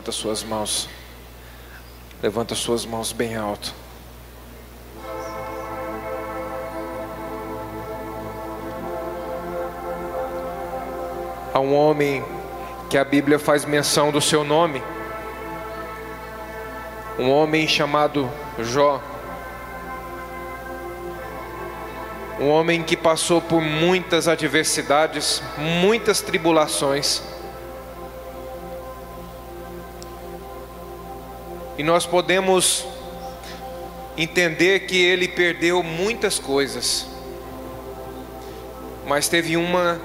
Levanta suas mãos. Levanta suas mãos bem alto. Há um homem que a Bíblia faz menção do seu nome. Um homem chamado Jó. Um homem que passou por muitas adversidades, muitas tribulações. E nós podemos entender que ele perdeu muitas coisas, mas teve uma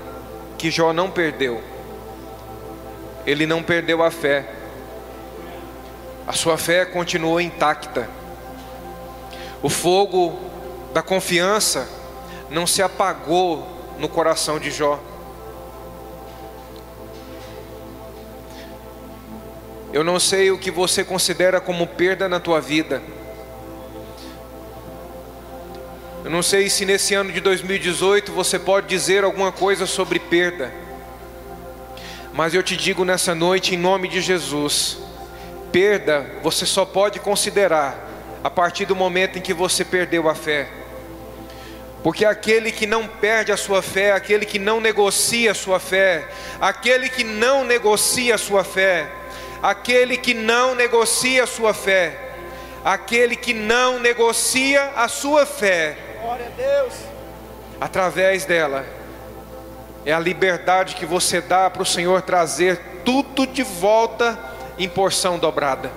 que Jó não perdeu. Ele não perdeu a fé. A sua fé continuou intacta. O fogo da confiança não se apagou no coração de Jó. Eu não sei o que você considera como perda na tua vida. Eu não sei se nesse ano de 2018 você pode dizer alguma coisa sobre perda. Mas eu te digo nessa noite, em nome de Jesus: perda você só pode considerar a partir do momento em que você perdeu a fé. Porque aquele que não perde a sua fé, aquele que não negocia a sua fé, aquele que não negocia a sua fé, aquele que não negocia a sua fé, aquele que não negocia a sua fé, através dela, é a liberdade que você dá para o Senhor trazer tudo de volta em porção dobrada.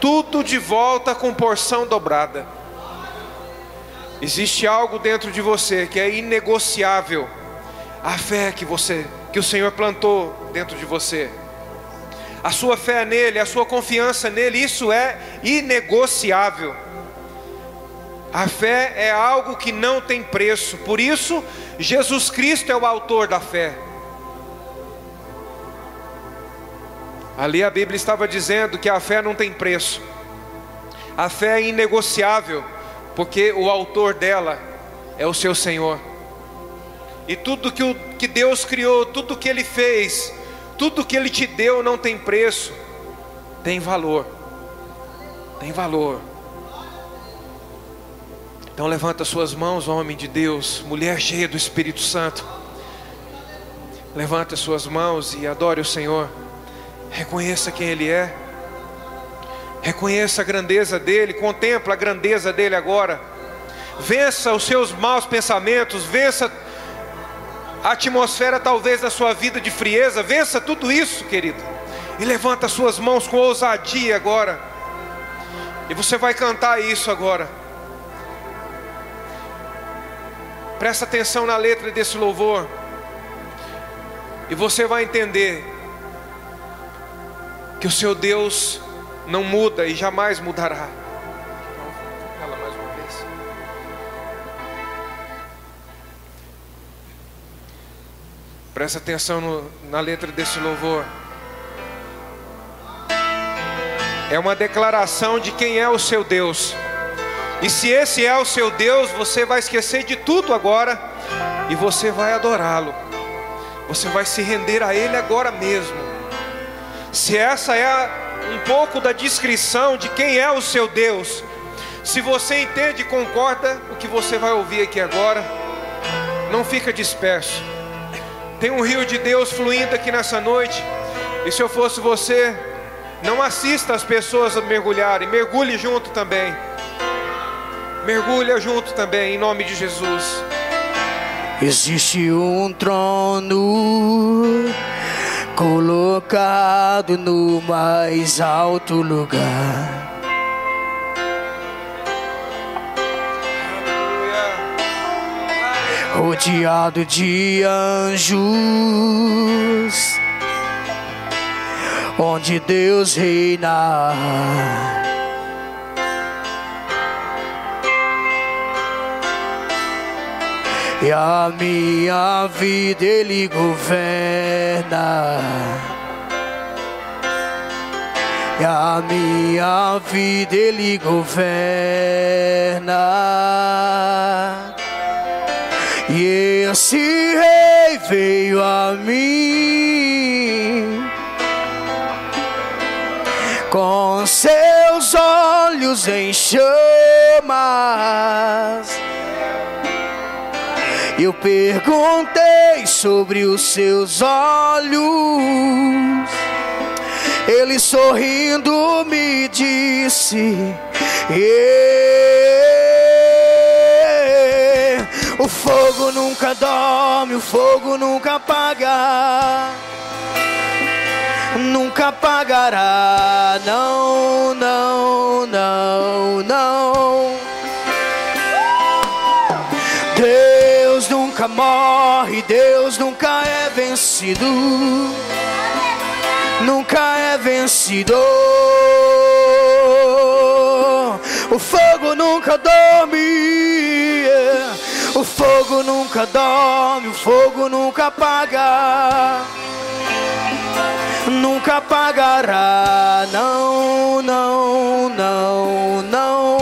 Tudo de volta com porção dobrada. Existe algo dentro de você que é inegociável. A fé que você, que o Senhor plantou dentro de você. A sua fé nele, a sua confiança nele, isso é inegociável. A fé é algo que não tem preço. Por isso, Jesus Cristo é o autor da fé. Ali a Bíblia estava dizendo que a fé não tem preço. A fé é inegociável porque o autor dela é o seu Senhor. E tudo que, o, que Deus criou, tudo que Ele fez, tudo que Ele te deu não tem preço, tem valor. Tem valor. Então levanta suas mãos, homem de Deus, mulher cheia do Espírito Santo. Levanta suas mãos e adore o Senhor. Reconheça quem Ele é. Reconheça a grandeza dele, contempla a grandeza dele agora. Vença os seus maus pensamentos, vença a atmosfera talvez da sua vida de frieza, vença tudo isso, querido. E levanta suas mãos com ousadia agora. E você vai cantar isso agora. Presta atenção na letra desse louvor. E você vai entender que o seu Deus não muda e jamais mudará. Presta atenção no, na letra desse louvor. É uma declaração de quem é o seu Deus. E se esse é o seu Deus, você vai esquecer de tudo agora e você vai adorá-lo. Você vai se render a Ele agora mesmo. Se essa é um pouco da descrição de quem é o seu Deus. Se você entende e concorda o que você vai ouvir aqui agora, não fica disperso. Tem um rio de Deus fluindo aqui nessa noite. E se eu fosse você, não assista as pessoas a mergulharem, mergulhe junto também. Mergulha junto também, em nome de Jesus. Existe um trono colocado no mais alto lugar. Rodeado de anjos, onde Deus reina. E a minha vida Ele governa. E a minha vida Ele governa. E esse rei veio a mim com seus olhos em chamas. Eu perguntei sobre os seus olhos. Ele sorrindo me disse: yeah. O fogo nunca dorme, o fogo nunca apaga. Nunca apagará, não, não, não, não. Deus nunca morre, Deus nunca é vencido. Nunca é vencido. O fogo nunca dorme. O fogo nunca dorme, o fogo nunca apaga. Nunca apagará, não, não, não, não.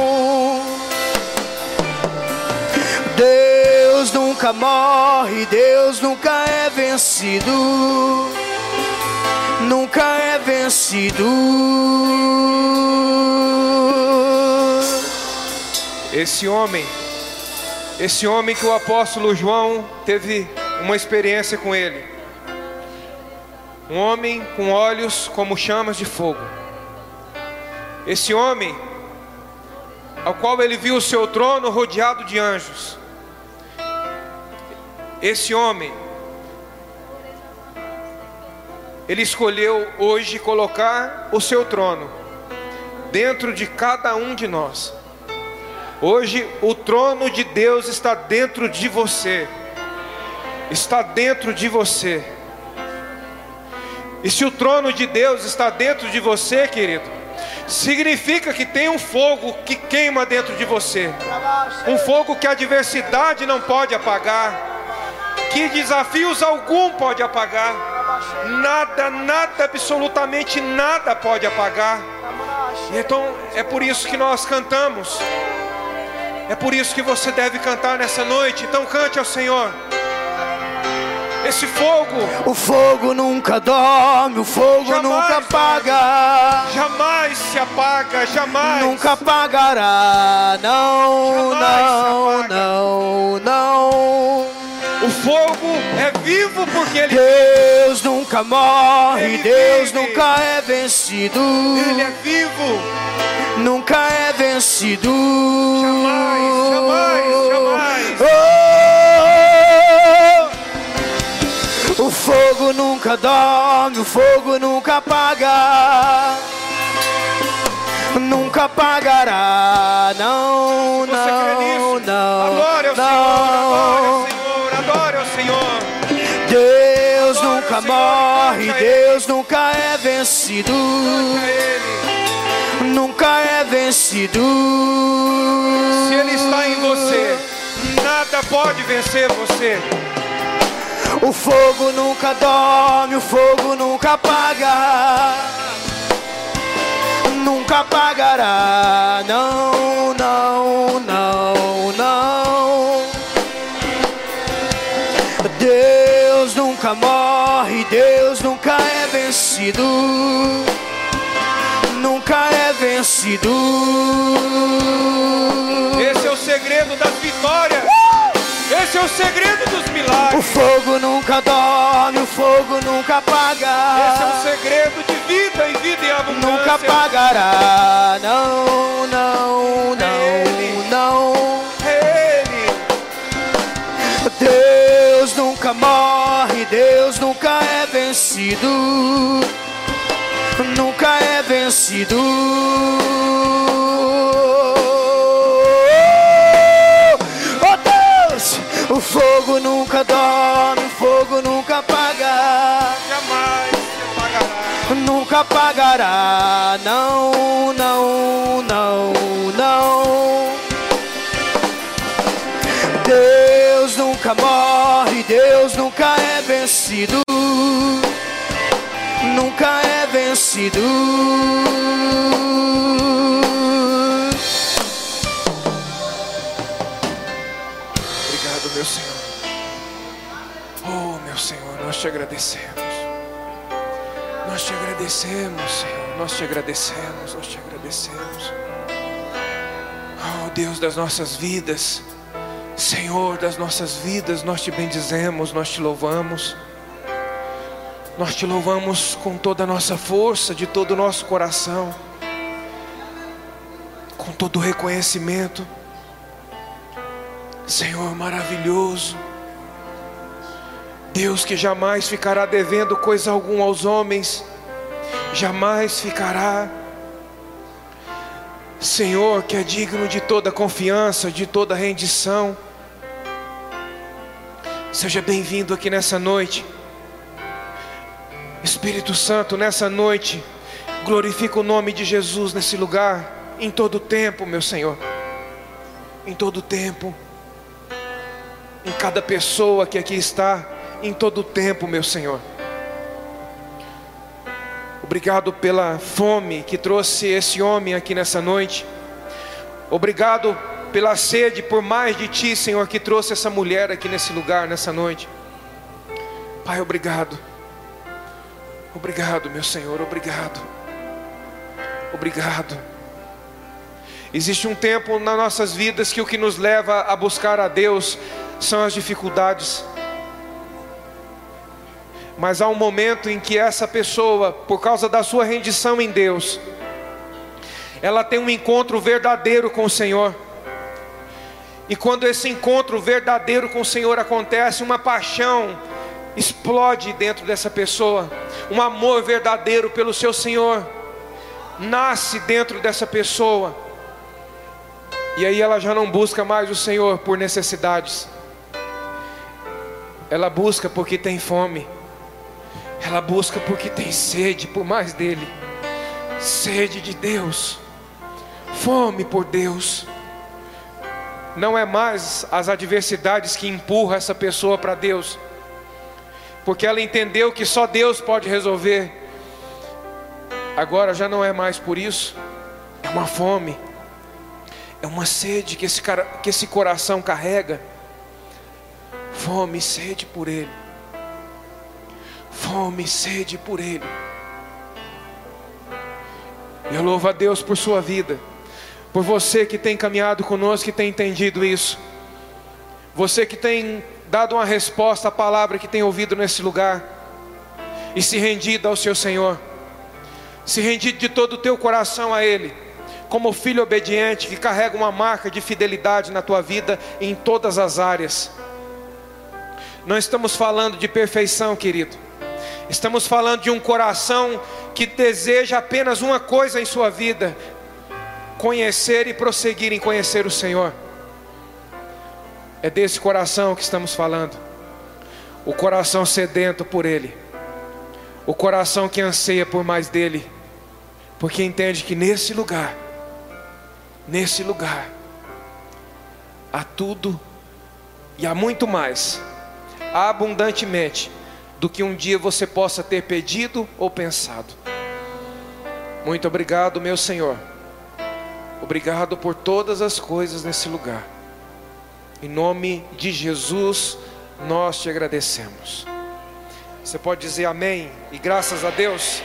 Deus nunca morre, Deus nunca é vencido. Nunca é vencido. Esse homem, esse homem que o apóstolo João teve uma experiência com ele. Um homem com olhos como chamas de fogo. Esse homem, ao qual ele viu o seu trono rodeado de anjos. Esse homem, ele escolheu hoje colocar o seu trono dentro de cada um de nós. Hoje o trono de Deus está dentro de você. Está dentro de você. E se o trono de Deus está dentro de você, querido, significa que tem um fogo que queima dentro de você. Um fogo que a adversidade não pode apagar, que desafios algum pode apagar. Nada, nada, absolutamente nada pode apagar. Então é por isso que nós cantamos. É por isso que você deve cantar nessa noite. Então cante ao Senhor. Esse fogo, O fogo nunca dorme, o fogo Jamais nunca apaga. jamais se apaga, jamais. Nunca apagará, não, Jamais não, apaga. não, não. O fogo é vivo porque ele, Deus nunca morre, Ele Deus vive. nunca é vencido, ele é vivo. Nunca é vencido. Jamais, jamais, jamais. Oh! O fogo nunca dorme, o fogo nunca apaga. Nunca apagará, não, não, não, Senhor, não. adore ao Senhor, adore ao Senhor. Deus nunca Senhor, morre, a Deus nunca é vencido, Cante a Ele. Nunca é vencido. Se Ele está em você, nada pode vencer você. O fogo nunca dorme, o fogo nunca apaga. Nunca apagará, não, não, não, não. Deus nunca morre, Deus nunca é vencido. Nunca é vencido. Esse é o segredo das vitórias. Esse é o segredo dos O milagres. fogo nunca dorme, o fogo nunca Esse é apaga. o segredo de vida e vida em abundância. Nunca apagará, não, não, não, não. É Ele. Deus nunca morre, Deus nunca é vencido, nunca é vencido. Oh Deus, o fogo nunca dorme, o fogo nunca apaga. Jamais apagará. Nunca apagará, não, não, não, não. Deus nunca morre, Deus nunca é vencido, nunca é vencido. Obrigado, meu Senhor. Oh, meu Senhor, nós te agradecemos. Nós te agradecemos, Senhor. nós te agradecemos, nós te agradecemos. Oh Deus das nossas vidas, Senhor das nossas vidas, nós te bendizemos, nós te louvamos. Nós te louvamos com toda a nossa força, de todo o nosso coração, com todo o reconhecimento. Senhor maravilhoso, Deus que jamais ficará devendo coisa alguma aos homens, jamais ficará. Senhor que é digno de toda confiança, de toda rendição. Seja bem-vindo aqui nessa noite. Espírito Santo, nessa noite, glorifica o nome de Jesus nesse lugar, em todo tempo, meu Senhor, em todo tempo, em cada pessoa que aqui está, em todo tempo, meu Senhor. Obrigado pela fome que trouxe esse homem aqui nessa noite. Obrigado pela sede por mais de Ti, Senhor, que trouxe essa mulher aqui nesse lugar, nessa noite. Pai, obrigado. Obrigado, meu Senhor, obrigado. Obrigado. Existe um tempo nas nossas vidas que o que nos leva a buscar a Deus são as dificuldades. Mas há um momento em que essa pessoa, por causa da sua rendição em Deus, ela tem um encontro verdadeiro com o Senhor. E quando esse encontro verdadeiro com o Senhor acontece, uma paixão explode dentro dessa pessoa, um amor verdadeiro pelo seu Senhor. Nasce dentro dessa pessoa, e aí ela já não busca mais o Senhor por necessidades, ela busca porque tem fome, ela busca porque tem sede por mais dele, sede de Deus, fome por Deus. Não é mais as adversidades que empurram essa pessoa para Deus, porque ela entendeu que só Deus pode resolver. Agora já não é mais por isso, é uma fome, é uma sede que esse, cara, que esse coração carrega. Fome e sede por Ele, fome e sede por Ele. Eu louvo a Deus por sua vida, por você que tem caminhado conosco, que tem entendido isso, você que tem dado uma resposta à palavra que tem ouvido nesse lugar e se rendido ao seu Senhor, se rendido de todo o teu coração a Ele, como filho obediente que carrega uma marca de fidelidade na tua vida em todas as áreas. Não estamos falando de perfeição, querido. Estamos falando de um coração que deseja apenas uma coisa em sua vida: conhecer e prosseguir em conhecer o Senhor. É desse coração que estamos falando. O coração sedento por Ele. O coração que anseia por mais dele. Porque entende que nesse lugar, nesse lugar, há tudo e há muito mais, abundantemente, do que um dia você possa ter pedido ou pensado. Muito obrigado, meu Senhor. Obrigado por todas as coisas nesse lugar. Em nome de Jesus, nós te agradecemos. Você pode dizer amém e graças a Deus.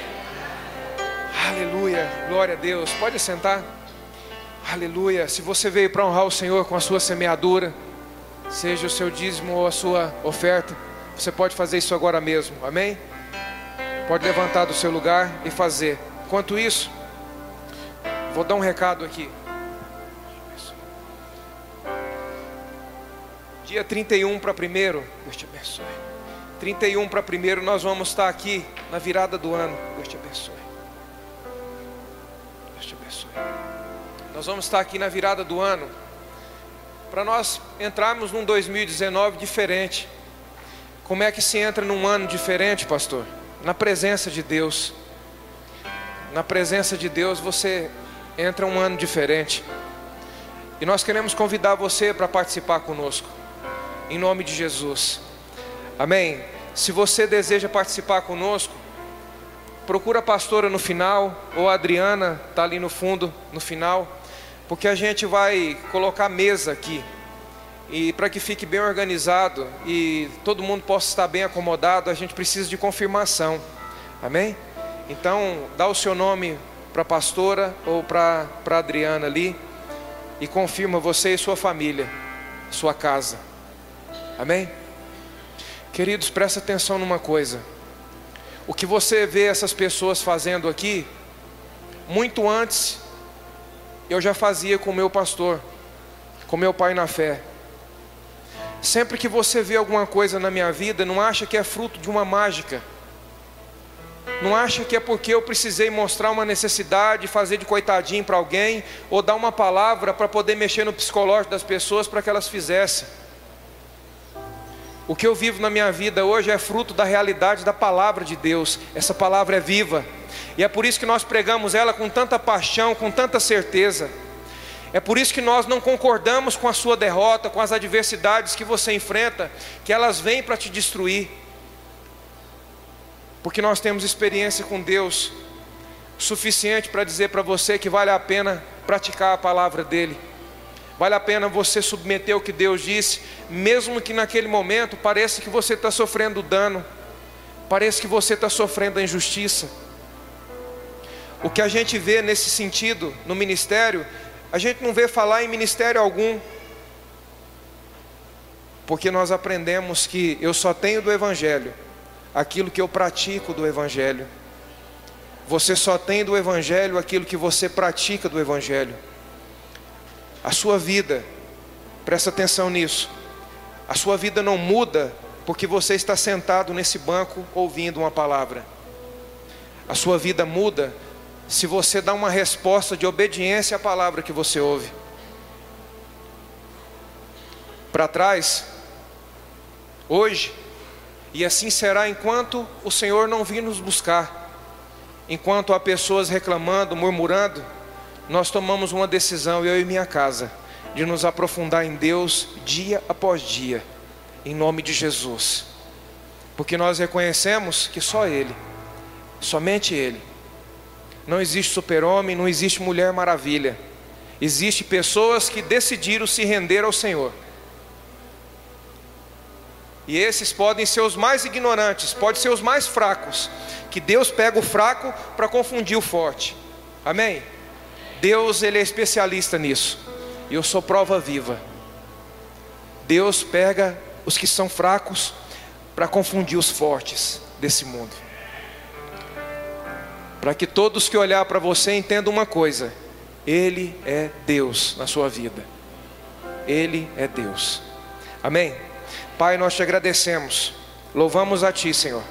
Aleluia, glória a Deus. Pode sentar. Aleluia. Se você veio para honrar o Senhor com a sua semeadura, seja o seu dízimo ou a sua oferta, você pode fazer isso agora mesmo. Amém? Pode levantar do seu lugar e fazer. Enquanto isso, vou dar um recado aqui. Dia 31 para primeiro, Deus te abençoe. 31 para primeiro, nós vamos estar aqui na virada do ano. Deus te abençoe. Deus te abençoe. Nós vamos estar aqui na virada do ano para nós entrarmos num 2019 diferente. Como é que se entra num ano diferente, pastor? Na presença de Deus. Na presença de Deus você entra um ano diferente. E nós queremos convidar você para participar conosco em nome de Jesus. Amém. Se você deseja participar conosco, procura a pastora no final, ou a Adriana está ali no fundo, no final, porque a gente vai colocar mesa aqui. E para que fique bem organizado e todo mundo possa estar bem acomodado, a gente precisa de confirmação. Amém? Então, dá o seu nome para a pastora ou para a Adriana ali e confirma você e sua família, sua casa. Amém? Queridos, presta atenção numa coisa. O que você vê essas pessoas fazendo aqui, muito antes eu já fazia com meu pastor, com meu pai na fé. Sempre que você vê alguma coisa na minha vida, não acha que é fruto de uma mágica. Não acha que é porque eu precisei mostrar uma necessidade, fazer de coitadinho para alguém, ou dar uma palavra para poder mexer no psicológico das pessoas para que elas fizessem. O que eu vivo na minha vida hoje é fruto da realidade da palavra de Deus. Essa palavra é viva. E é por isso que nós pregamos ela com tanta paixão, com tanta certeza. É por isso que nós não concordamos com a sua derrota, com as adversidades que você enfrenta, que elas vêm para te destruir. Porque nós temos experiência com Deus suficiente para dizer para você que vale a pena praticar a palavra dele. Vale a pena você submeter o que Deus disse, mesmo que naquele momento pareça que você está sofrendo dano, pareça que você está sofrendo a injustiça. O que a gente vê nesse sentido no ministério a gente não vê falar em ministério algum, porque nós aprendemos que eu só tenho do Evangelho aquilo que eu pratico do Evangelho. Você só tem do Evangelho aquilo que você pratica do Evangelho. A sua vida, presta atenção nisso, a sua vida não muda porque você está sentado nesse banco ouvindo uma palavra. A sua vida muda se você dá uma resposta de obediência à palavra que você ouve. Para trás, hoje, e assim será enquanto o Senhor não vir nos buscar. Enquanto há pessoas reclamando, murmurando, nós tomamos uma decisão, eu e minha casa, de nos aprofundar em Deus dia após dia, em nome de Jesus. Porque nós reconhecemos que só Ele, somente Ele, não existe super-homem, não existe mulher maravilha. Existem pessoas que decidiram se render ao Senhor. E esses podem ser os mais ignorantes, podem ser os mais fracos. Que Deus pega o fraco para confundir o forte. Amém? Deus, Ele é especialista nisso. E eu sou prova viva. Deus pega os que são fracos para confundir os fortes desse mundo para que todos que olhar para você entendam uma coisa: Ele é Deus na sua vida. Ele é Deus. Amém? Pai, nós te agradecemos, louvamos a Ti, Senhor,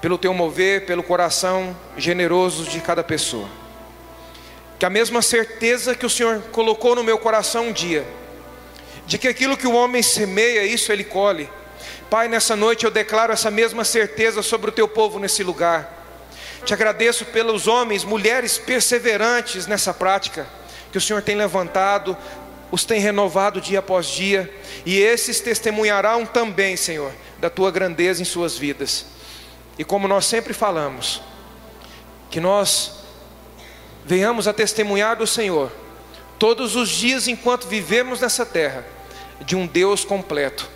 pelo Teu mover, pelo coração generoso de cada pessoa. Que a mesma certeza que o Senhor colocou no meu coração um dia, de que aquilo que o homem semeia, isso ele colhe. Pai, nessa noite eu declaro essa mesma certeza sobre o Teu povo nesse lugar te agradeço pelos homens, mulheres perseverantes nessa prática que o Senhor tem levantado, os tem renovado dia após dia, e esses testemunharão também, Senhor, da tua grandeza em suas vidas. E como nós sempre falamos, que nós venhamos a testemunhar do Senhor todos os dias enquanto vivemos nessa terra, de um Deus completo,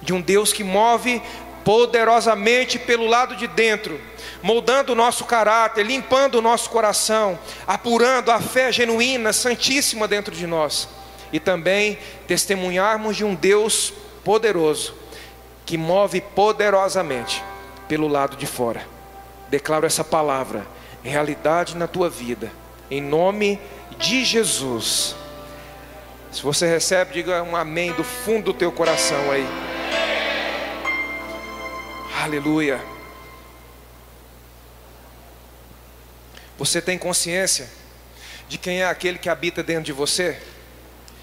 de um Deus que move poderosamente pelo lado de dentro moldando o nosso caráter, limpando o nosso coração, apurando a fé genuína, santíssima dentro de nós, e também testemunharmos de um Deus poderoso, que move poderosamente pelo lado de fora. Declaro essa palavra, realidade na tua vida, em nome de Jesus. Se você recebe, diga um amém do fundo do teu coração aí. Aleluia. Você tem consciência de quem é aquele que habita dentro de você?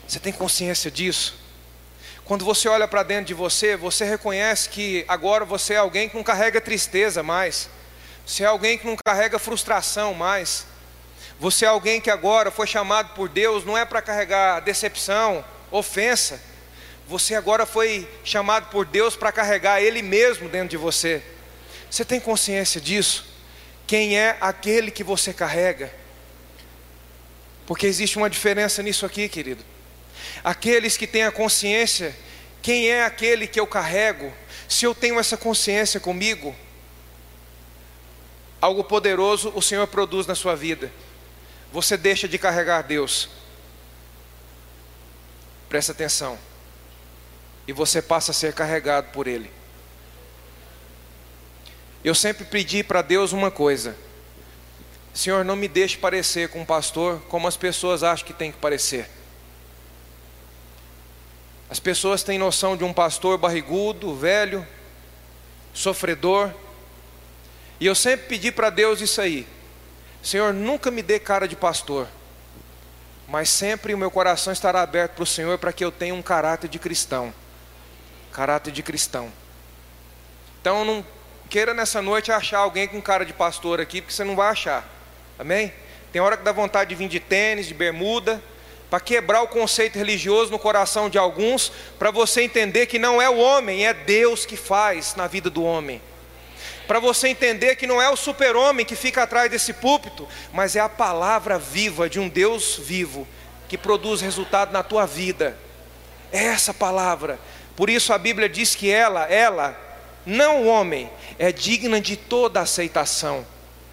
Você tem consciência disso? Quando você olha para dentro de você, você reconhece que agora você é alguém que não carrega tristeza mais. Você é alguém que não carrega frustração mais. Você é alguém que agora foi chamado por Deus não é para carregar decepção, ofensa. Você agora foi chamado por Deus para carregar Ele mesmo dentro de você. Você tem consciência disso? quem é aquele que você carrega. Porque existe uma diferença nisso aqui, querido. Aqueles que têm a consciência, quem é aquele que eu carrego? Se eu tenho essa consciência comigo, algo poderoso o Senhor produz na sua vida. Você deixa de carregar Deus. Presta atenção. E você passa a ser carregado por Ele. Eu sempre pedi para Deus uma coisa: Senhor, não me deixe parecer com um pastor como as pessoas acham que tem que parecer. As pessoas têm noção de um pastor barrigudo, velho, sofredor. E eu sempre pedi para Deus isso aí. Senhor, nunca me dê cara de pastor, mas sempre o meu coração estará aberto para o Senhor para que eu tenha um caráter de cristão. Caráter de cristão. Então não queira nessa noite achar alguém com cara de pastor aqui, porque você não vai achar. Amém? Tem hora que dá vontade de vir de tênis, de bermuda, para quebrar o conceito religioso no coração de alguns, para você entender que não é o homem, é Deus que faz na vida do homem. Para você entender que não é o super-homem que fica atrás desse púlpito, mas é a palavra viva de um Deus vivo que produz resultado na tua vida. É essa palavra. Por isso a Bíblia diz que ela, ela, não o homem, é digna de toda aceitação.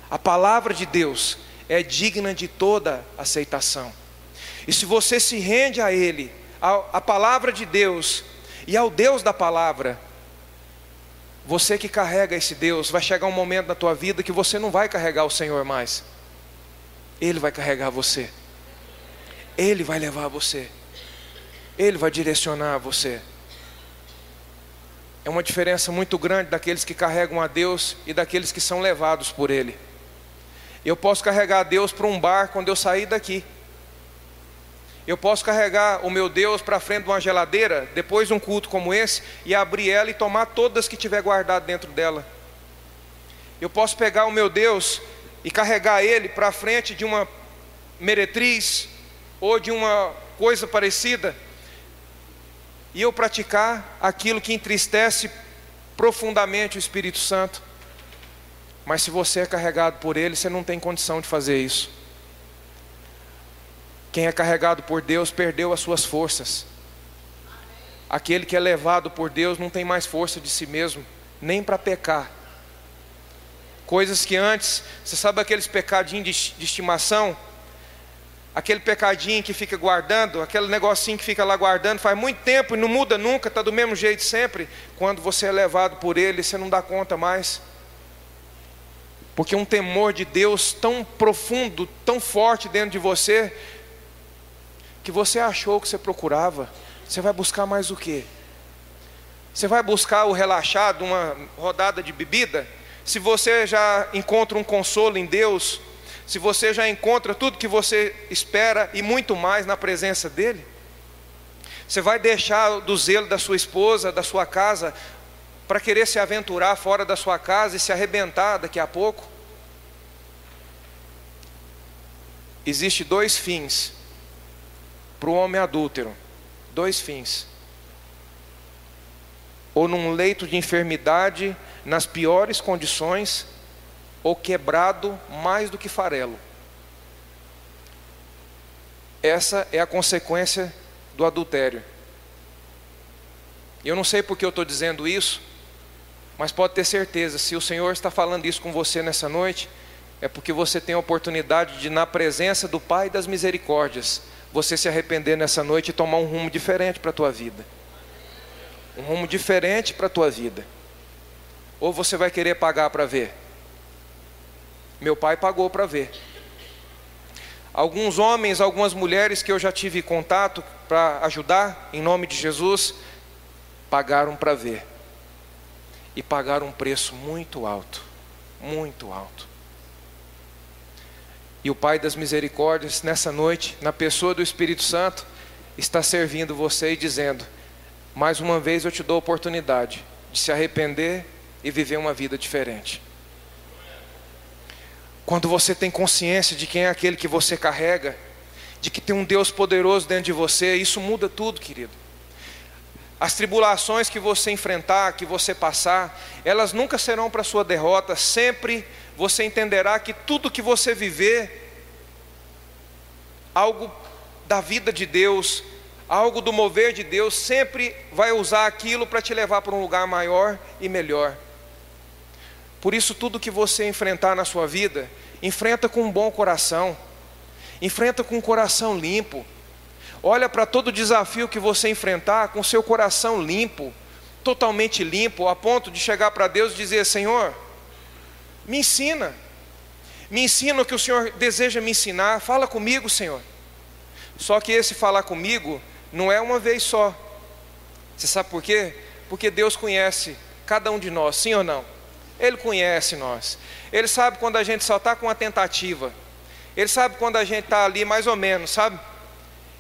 A palavra de Deus é digna de toda aceitação. E se você se rende a Ele, à palavra de Deus e ao Deus da palavra, você que carrega esse Deus, vai chegar um momento na tua vida que você não vai carregar o Senhor mais. Ele vai carregar você. Ele vai levar você. Ele vai direcionar você. É uma diferença muito grande daqueles que carregam a Deus e daqueles que são levados por Ele. Eu posso carregar a Deus para um bar quando eu sair daqui. Eu posso carregar o meu Deus para frente de uma geladeira, depois de um culto como esse, e abrir ela e tomar todas que tiver guardado dentro dela. Eu posso pegar o meu Deus e carregar ele para frente de uma meretriz ou de uma coisa parecida, e eu praticar aquilo que entristece profundamente o Espírito Santo. Mas se você é carregado por ele, você não tem condição de fazer isso. Quem é carregado por Deus perdeu as suas forças. Aquele que é levado por Deus não tem mais força de si mesmo, nem para pecar. Coisas que antes, você sabe aqueles pecadinhos de, de estimação? Aquele pecadinho que fica guardando, aquele negocinho que fica lá guardando, faz muito tempo e não muda nunca, está do mesmo jeito sempre. Quando você é levado por ele, você não dá conta mais. Porque um temor de Deus tão profundo, tão forte dentro de você, que você achou que você procurava, você vai buscar mais o quê? Você vai buscar o relaxado, uma rodada de bebida? Se você já encontra um consolo em Deus, se você já encontra tudo que você espera e muito mais na presença dEle, você vai deixar do zelo da sua esposa, da sua casa, para querer se aventurar fora da sua casa e se arrebentar daqui a pouco? Existem dois fins para o homem adúltero, dois fins. Ou num leito de enfermidade, nas piores condições, ou quebrado mais do que farelo. Essa é a consequência do adultério. Eu não sei porque eu estou dizendo isso, mas pode ter certeza, se o Senhor está falando isso com você nessa noite, é porque você tem a oportunidade de, na presença do Pai das Misericórdias, você se arrepender nessa noite e tomar um rumo diferente para a tua vida. Um rumo diferente para a tua vida. Ou você vai querer pagar para ver? Meu pai pagou para ver. Alguns homens, algumas mulheres que eu já tive contato para ajudar, em nome de Jesus, pagaram para ver. E pagaram um preço muito alto, muito alto. E o Pai das Misericórdias, nessa noite, na pessoa do Espírito Santo, está servindo você e dizendo: mais uma vez eu te dou a oportunidade de se arrepender e viver uma vida diferente. Quando você tem consciência de quem é aquele que você carrega, de que tem um Deus poderoso dentro de você, isso muda tudo, querido. As tribulações que você enfrentar, que você passar, elas nunca serão para sua derrota, sempre você entenderá que tudo que você viver, algo da vida de Deus, algo do mover de Deus, sempre vai usar aquilo para te levar para um lugar maior e melhor. Por isso, tudo que você enfrentar na sua vida, enfrenta com um bom coração, enfrenta com um coração limpo. Olha para todo desafio que você enfrentar com seu coração limpo, totalmente limpo, a ponto de chegar para Deus e dizer: Senhor, me ensina, me ensina o que o Senhor deseja me ensinar, fala comigo, Senhor. Só que esse falar comigo não é uma vez só. Você sabe por quê? Porque Deus conhece cada um de nós, sim ou não? Ele conhece nós. Ele sabe quando a gente só está com uma tentativa. Ele sabe quando a gente está ali mais ou menos, sabe?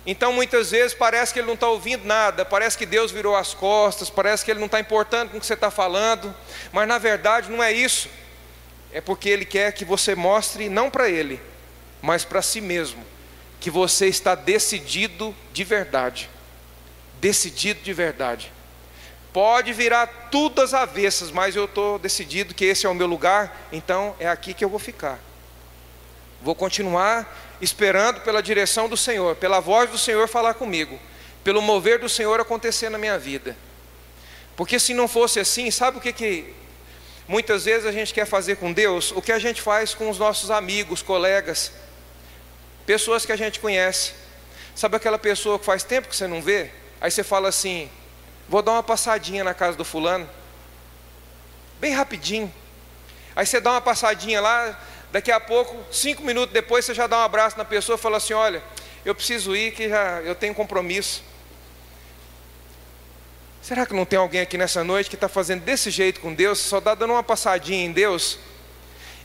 Então muitas vezes parece que ele não está ouvindo nada, parece que Deus virou as costas, parece que ele não está importando com o que você está falando, mas na verdade não é isso é porque Ele quer que você mostre, não para Ele, mas para si mesmo, que você está decidido de verdade. Decidido de verdade. Pode virar tudo às avessas, mas eu estou decidido que esse é o meu lugar, então é aqui que eu vou ficar. Vou continuar esperando pela direção do Senhor, pela voz do Senhor falar comigo, pelo mover do Senhor acontecer na minha vida. Porque se não fosse assim, sabe o que, que Muitas vezes a gente quer fazer com Deus o que a gente faz com os nossos amigos, colegas, pessoas que a gente conhece. Sabe aquela pessoa que faz tempo que você não vê? Aí você fala assim: vou dar uma passadinha na casa do fulano, bem rapidinho. Aí você dá uma passadinha lá, daqui a pouco, cinco minutos depois, você já dá um abraço na pessoa e fala assim: olha, eu preciso ir que já eu tenho compromisso. Será que não tem alguém aqui nessa noite que está fazendo desse jeito com Deus, só está dando uma passadinha em Deus?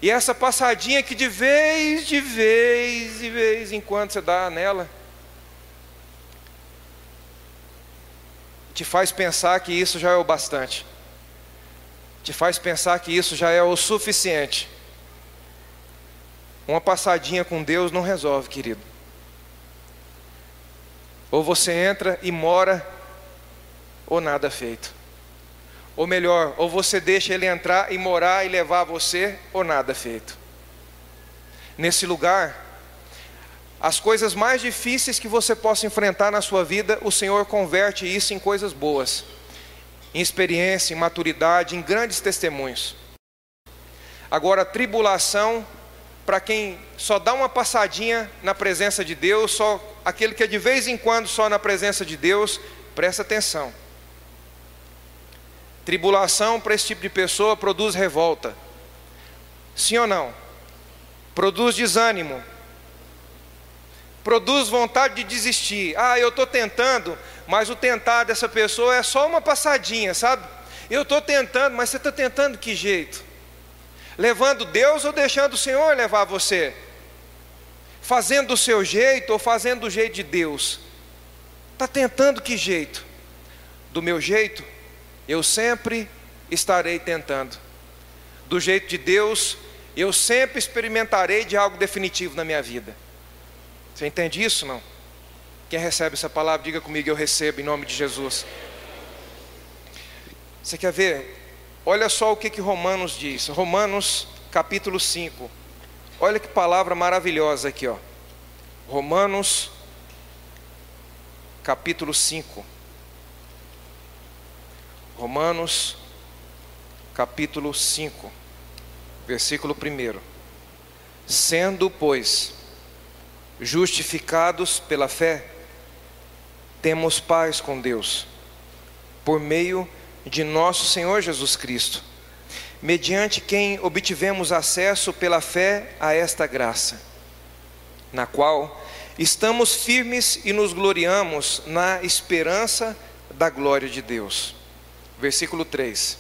E essa passadinha que de vez, de vez, de vez em quando você dá nela, te faz pensar que isso já é o bastante, te faz pensar que isso já é o suficiente. Uma passadinha com Deus não resolve, querido. Ou você entra e mora ou nada feito. Ou melhor, ou você deixa ele entrar e morar e levar você, ou nada feito. Nesse lugar, as coisas mais difíceis que você possa enfrentar na sua vida, o Senhor converte isso em coisas boas, em experiência, em maturidade, em grandes testemunhos. Agora, tribulação, para quem só dá uma passadinha na presença de Deus, só aquele que é de vez em quando só na presença de Deus, presta atenção. Tribulação para esse tipo de pessoa produz revolta. Sim ou não? Produz desânimo. Produz vontade de desistir. Ah, eu estou tentando, mas o tentar dessa pessoa é só uma passadinha, sabe? Eu estou tentando, mas você está tentando que jeito? Levando Deus ou deixando o Senhor levar você? Fazendo do seu jeito ou fazendo do jeito de Deus? Está tentando que jeito? Do meu jeito? Eu sempre estarei tentando. Do jeito de Deus, eu sempre experimentarei de algo definitivo na minha vida. Você entende isso não? Quem recebe essa palavra, diga comigo, eu recebo em nome de Jesus. Você quer ver? Olha só o que, que Romanos diz. Romanos capítulo 5. Olha que palavra maravilhosa aqui, ó. Romanos capítulo 5. Romanos, capítulo 5, versículo 1. Sendo, pois, justificados pela fé, temos paz com Deus, por meio de nosso Senhor Jesus Cristo, mediante quem obtivemos acesso pela fé a esta graça, na qual estamos firmes e nos gloriamos na esperança da glória de Deus versículo 3.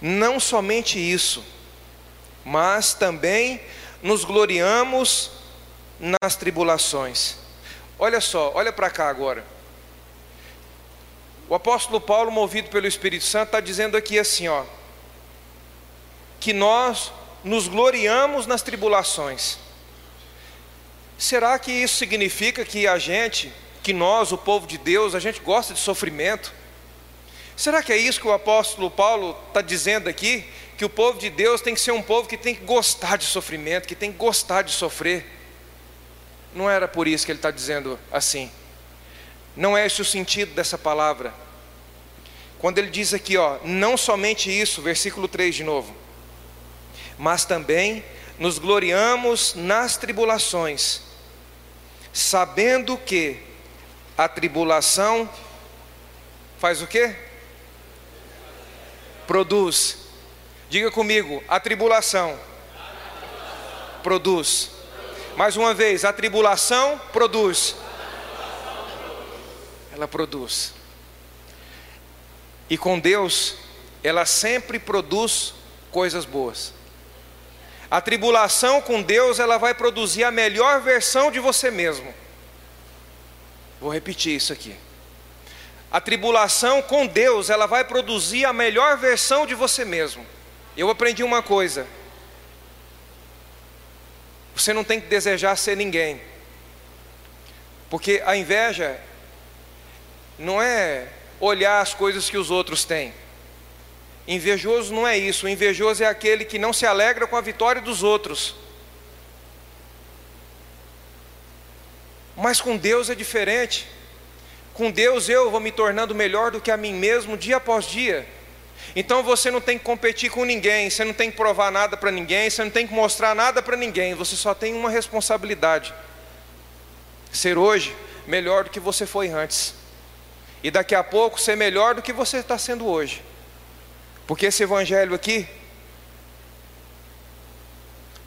Não somente isso, mas também nos gloriamos nas tribulações. Olha só, olha para cá agora. O apóstolo Paulo, movido pelo Espírito Santo, está dizendo aqui assim, ó, que nós nos gloriamos nas tribulações. Será que isso significa que a gente, que nós, o povo de Deus, a gente gosta de sofrimento? Será que é isso que o apóstolo Paulo está dizendo aqui? Que o povo de Deus tem que ser um povo que tem que gostar de sofrimento, que tem que gostar de sofrer. Não era por isso que ele está dizendo assim. Não é esse o sentido dessa palavra. Quando ele diz aqui, ó, não somente isso, versículo 3 de novo. mas também nos gloriamos nas tribulações, sabendo que a tribulação faz o quê? Produz. Diga comigo, a tribulação, a tribulação. produz. Mais uma vez, a tribulação produz. Ela produz. E com Deus, ela sempre produz coisas boas. A tribulação com Deus, ela vai produzir a melhor versão de você mesmo. Vou repetir isso aqui. A tribulação com Deus, ela vai produzir a melhor versão de você mesmo. Eu aprendi uma coisa. Você não tem que desejar ser ninguém. Porque a inveja não é olhar as coisas que os outros têm. Invejoso não é isso. O invejoso é aquele que não se alegra com a vitória dos outros. Mas com Deus é diferente. Com Deus eu vou me tornando melhor do que a mim mesmo dia após dia. Então você não tem que competir com ninguém, você não tem que provar nada para ninguém, você não tem que mostrar nada para ninguém, você só tem uma responsabilidade: ser hoje melhor do que você foi antes, e daqui a pouco ser melhor do que você está sendo hoje. Porque esse evangelho aqui,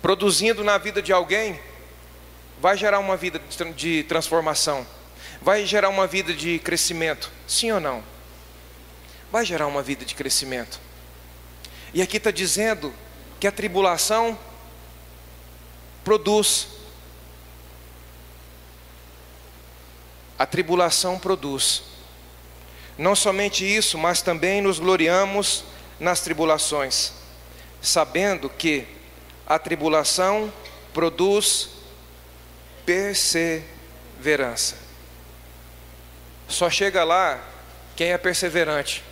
produzindo na vida de alguém, vai gerar uma vida de transformação, vai gerar uma vida de crescimento, sim ou não? Vai gerar uma vida de crescimento. E aqui está dizendo que a tribulação produz. A tribulação produz. Não somente isso, mas também nos gloriamos nas tribulações, sabendo que a tribulação produz perseverança. Só chega lá quem é perseverante.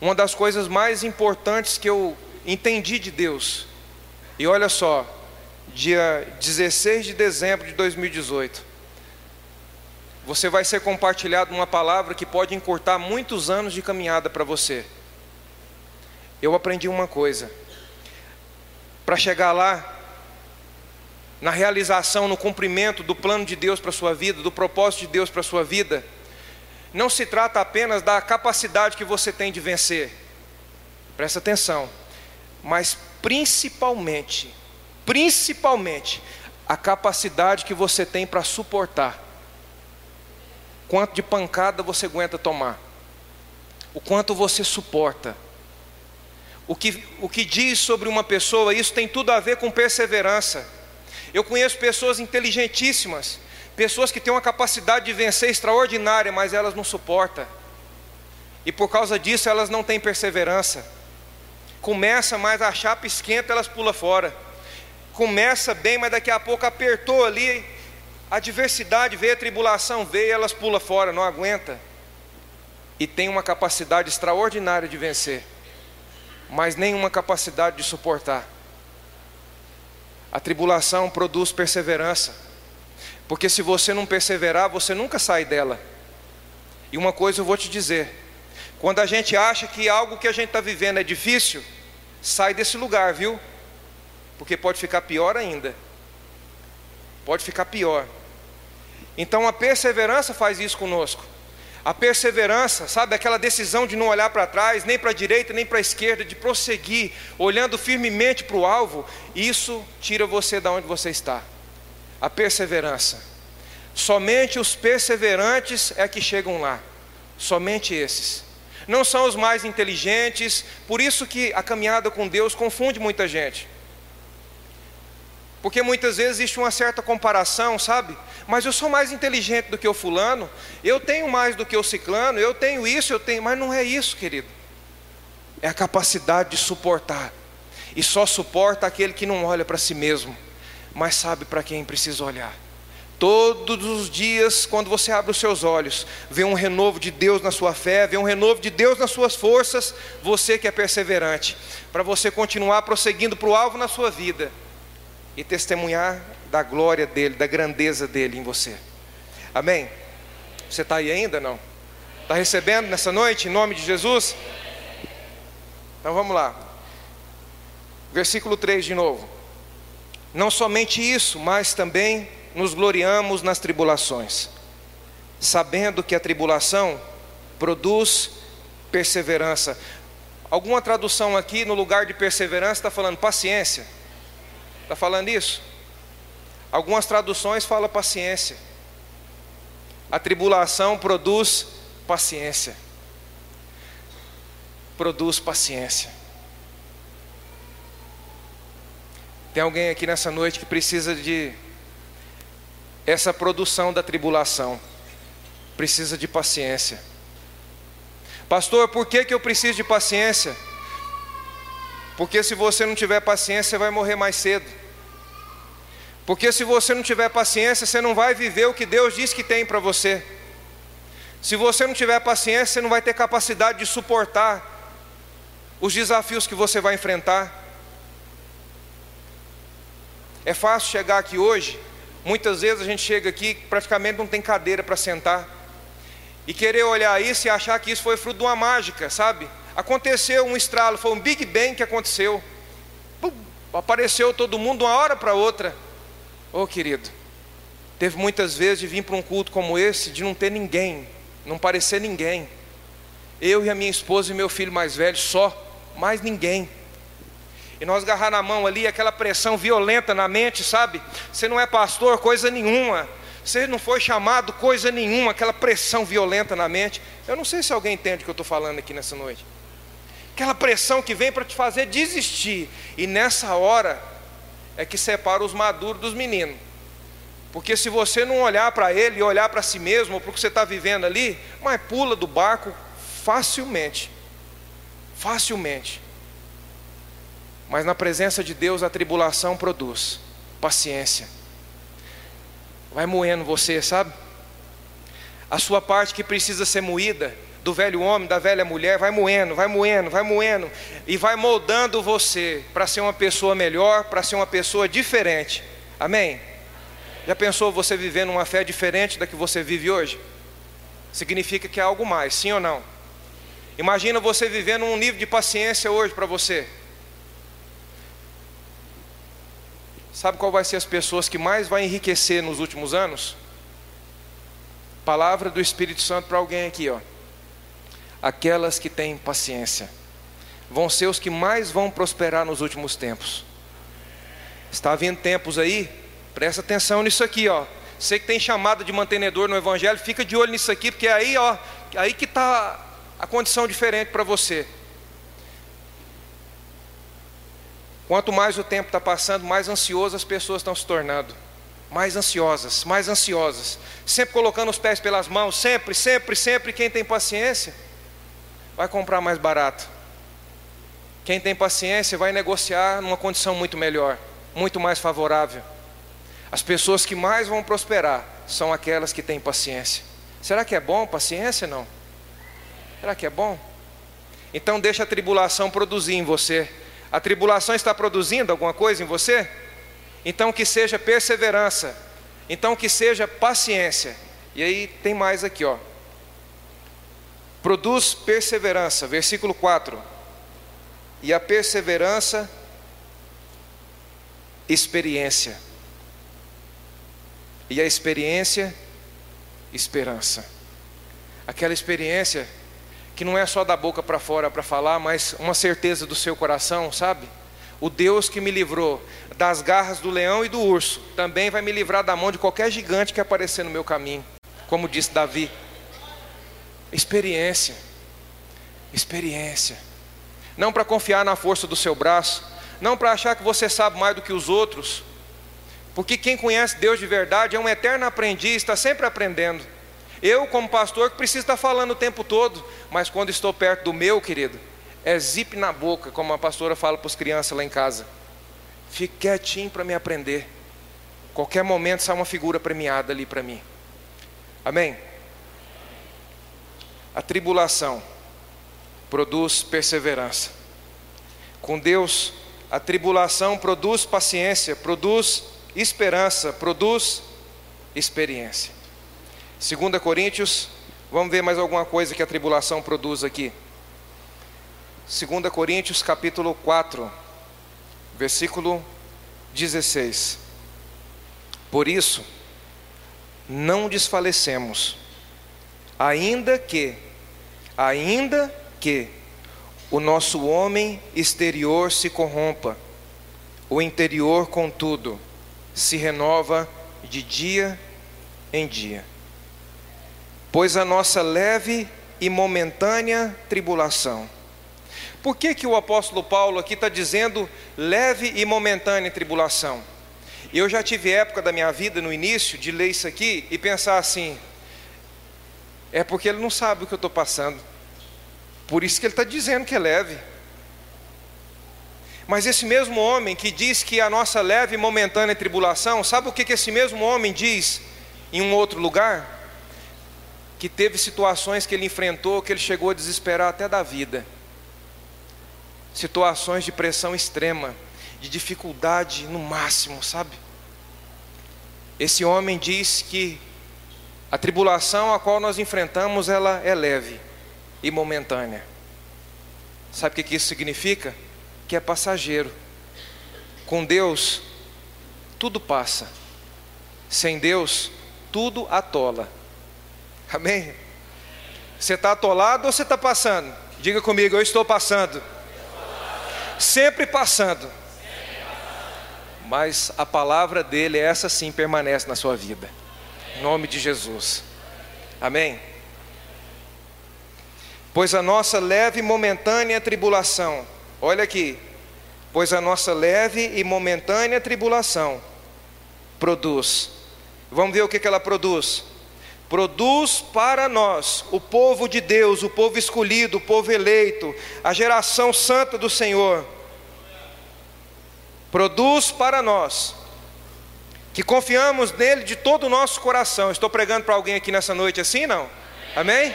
Uma das coisas mais importantes que eu entendi de Deus, e olha só, dia 16 de dezembro de 2018, você vai ser compartilhado uma palavra que pode encurtar muitos anos de caminhada para você eu aprendi uma coisa. Para chegar lá, na realização, no cumprimento do plano de Deus para a sua vida, do propósito de Deus para a sua vida, não se trata apenas da capacidade que você tem de vencer, presta atenção, mas principalmente, principalmente, a capacidade que você tem para suportar. Quanto de pancada você aguenta tomar, o quanto você suporta o que, o que diz sobre uma pessoa, isso tem tudo a ver com perseverança. Eu conheço pessoas inteligentíssimas, pessoas que têm uma capacidade de vencer extraordinária, mas elas não suportam. E por causa disso elas não têm perseverança. Começa, mas a chapa esquenta, elas pulam fora. Começa bem, mas daqui a pouco apertou ali, a adversidade veio, a tribulação veio, elas pulam fora, não aguenta. E tem uma capacidade extraordinária de vencer mas nenhuma capacidade de suportar. A tribulação produz perseverança, porque se você não perseverar, você nunca sai dela. E uma coisa eu vou te dizer: quando a gente acha que algo que a gente está vivendo é difícil, sai desse lugar, viu? Porque pode ficar pior ainda. Pode ficar pior. Então a perseverança faz isso conosco. A perseverança, sabe, aquela decisão de não olhar para trás, nem para a direita, nem para a esquerda, de prosseguir, olhando firmemente para o alvo, isso tira você da onde você está. A perseverança. Somente os perseverantes é que chegam lá. Somente esses. Não são os mais inteligentes, por isso que a caminhada com Deus confunde muita gente. Porque muitas vezes existe uma certa comparação, sabe? Mas eu sou mais inteligente do que o fulano, eu tenho mais do que o ciclano, eu tenho isso, eu tenho, mas não é isso, querido. É a capacidade de suportar. E só suporta aquele que não olha para si mesmo, mas sabe para quem precisa olhar. Todos os dias, quando você abre os seus olhos, vê um renovo de Deus na sua fé, vê um renovo de Deus nas suas forças, você que é perseverante, para você continuar prosseguindo para o alvo na sua vida e testemunhar da glória dele, da grandeza dele em você. Amém? Você está aí ainda? Não? Está recebendo nessa noite, em nome de Jesus? Então vamos lá. Versículo 3 de novo. Não somente isso, mas também nos gloriamos nas tribulações, sabendo que a tribulação produz perseverança. Alguma tradução aqui no lugar de perseverança está falando paciência? Está falando isso? Algumas traduções falam paciência. A tribulação produz paciência. Produz paciência. Tem alguém aqui nessa noite que precisa de essa produção da tribulação. Precisa de paciência. Pastor, por que, que eu preciso de paciência? Porque se você não tiver paciência, você vai morrer mais cedo. Porque se você não tiver paciência, você não vai viver o que Deus diz que tem para você. Se você não tiver paciência, você não vai ter capacidade de suportar os desafios que você vai enfrentar. É fácil chegar aqui hoje, muitas vezes a gente chega aqui, praticamente não tem cadeira para sentar, e querer olhar isso e achar que isso foi fruto de uma mágica, sabe? Aconteceu um estralo, foi um Big Bang que aconteceu, Pum, apareceu todo mundo de uma hora para outra. Ô oh, querido, teve muitas vezes de vir para um culto como esse, de não ter ninguém, não parecer ninguém. Eu e a minha esposa e meu filho mais velho só, mais ninguém e nós agarrar na mão ali aquela pressão violenta na mente, sabe? Você não é pastor, coisa nenhuma. Você não foi chamado, coisa nenhuma, aquela pressão violenta na mente. Eu não sei se alguém entende o que eu estou falando aqui nessa noite. Aquela pressão que vem para te fazer desistir. E nessa hora é que separa os maduros dos meninos. Porque se você não olhar para ele e olhar para si mesmo, ou para o que você está vivendo ali, mas pula do barco facilmente. Facilmente. Mas na presença de Deus a tribulação produz paciência. Vai moendo você, sabe? A sua parte que precisa ser moída, do velho homem, da velha mulher, vai moendo, vai moendo, vai moendo, e vai moldando você para ser uma pessoa melhor, para ser uma pessoa diferente. Amém? Já pensou você vivendo uma fé diferente da que você vive hoje? Significa que é algo mais, sim ou não? Imagina você vivendo um nível de paciência hoje para você. Sabe qual vai ser as pessoas que mais vai enriquecer nos últimos anos? Palavra do Espírito Santo para alguém aqui, ó. Aquelas que têm paciência vão ser os que mais vão prosperar nos últimos tempos. Está vindo tempos aí, presta atenção nisso aqui, ó. Você que tem chamada de mantenedor no Evangelho, fica de olho nisso aqui, porque aí, ó, aí que está a condição diferente para você. Quanto mais o tempo está passando, mais ansiosas as pessoas estão se tornando. Mais ansiosas, mais ansiosas. Sempre colocando os pés pelas mãos, sempre, sempre, sempre. Quem tem paciência vai comprar mais barato. Quem tem paciência vai negociar numa condição muito melhor, muito mais favorável. As pessoas que mais vão prosperar são aquelas que têm paciência. Será que é bom paciência? Não. Será que é bom? Então deixa a tribulação produzir em você a tribulação está produzindo alguma coisa em você? Então que seja perseverança. Então que seja paciência. E aí tem mais aqui, ó. Produz perseverança, versículo 4. E a perseverança, experiência. E a experiência, esperança. Aquela experiência que não é só da boca para fora para falar, mas uma certeza do seu coração, sabe? O Deus que me livrou das garras do leão e do urso, também vai me livrar da mão de qualquer gigante que aparecer no meu caminho, como disse Davi. Experiência, experiência, não para confiar na força do seu braço, não para achar que você sabe mais do que os outros, porque quem conhece Deus de verdade é um eterno aprendiz, está sempre aprendendo. Eu, como pastor, que preciso estar falando o tempo todo, mas quando estou perto do meu, querido, é zip na boca, como a pastora fala para as crianças lá em casa. Fique quietinho para me aprender. Qualquer momento sai uma figura premiada ali para mim. Amém? A tribulação produz perseverança. Com Deus, a tribulação produz paciência, produz esperança, produz experiência. 2 Coríntios, vamos ver mais alguma coisa que a tribulação produz aqui. 2 Coríntios capítulo 4. versículo 16. Por isso, não desfalecemos, ainda que, ainda que o nosso homem exterior se corrompa, o interior, contudo, se renova de dia em dia. Pois a nossa leve e momentânea tribulação. Por que, que o apóstolo Paulo aqui está dizendo leve e momentânea tribulação? Eu já tive época da minha vida, no início, de ler isso aqui e pensar assim: é porque ele não sabe o que eu estou passando. Por isso que ele está dizendo que é leve. Mas esse mesmo homem que diz que a nossa leve e momentânea tribulação, sabe o que, que esse mesmo homem diz em um outro lugar? Que teve situações que ele enfrentou que ele chegou a desesperar até da vida. Situações de pressão extrema, de dificuldade no máximo, sabe? Esse homem diz que a tribulação a qual nós enfrentamos ela é leve e momentânea. Sabe o que isso significa? que é passageiro. Com Deus, tudo passa. Sem Deus, tudo atola. Amém? Você está atolado ou você está passando? Diga comigo, eu estou passando. Sempre passando. Mas a palavra dele, essa sim, permanece na sua vida. Nome de Jesus. Amém? Pois a nossa leve e momentânea tribulação Olha aqui, pois a nossa leve e momentânea tribulação produz. Vamos ver o que ela produz. Produz para nós, o povo de Deus, o povo escolhido, o povo eleito, a geração santa do Senhor. Produz para nós, que confiamos nele de todo o nosso coração. Estou pregando para alguém aqui nessa noite assim, não? Amém?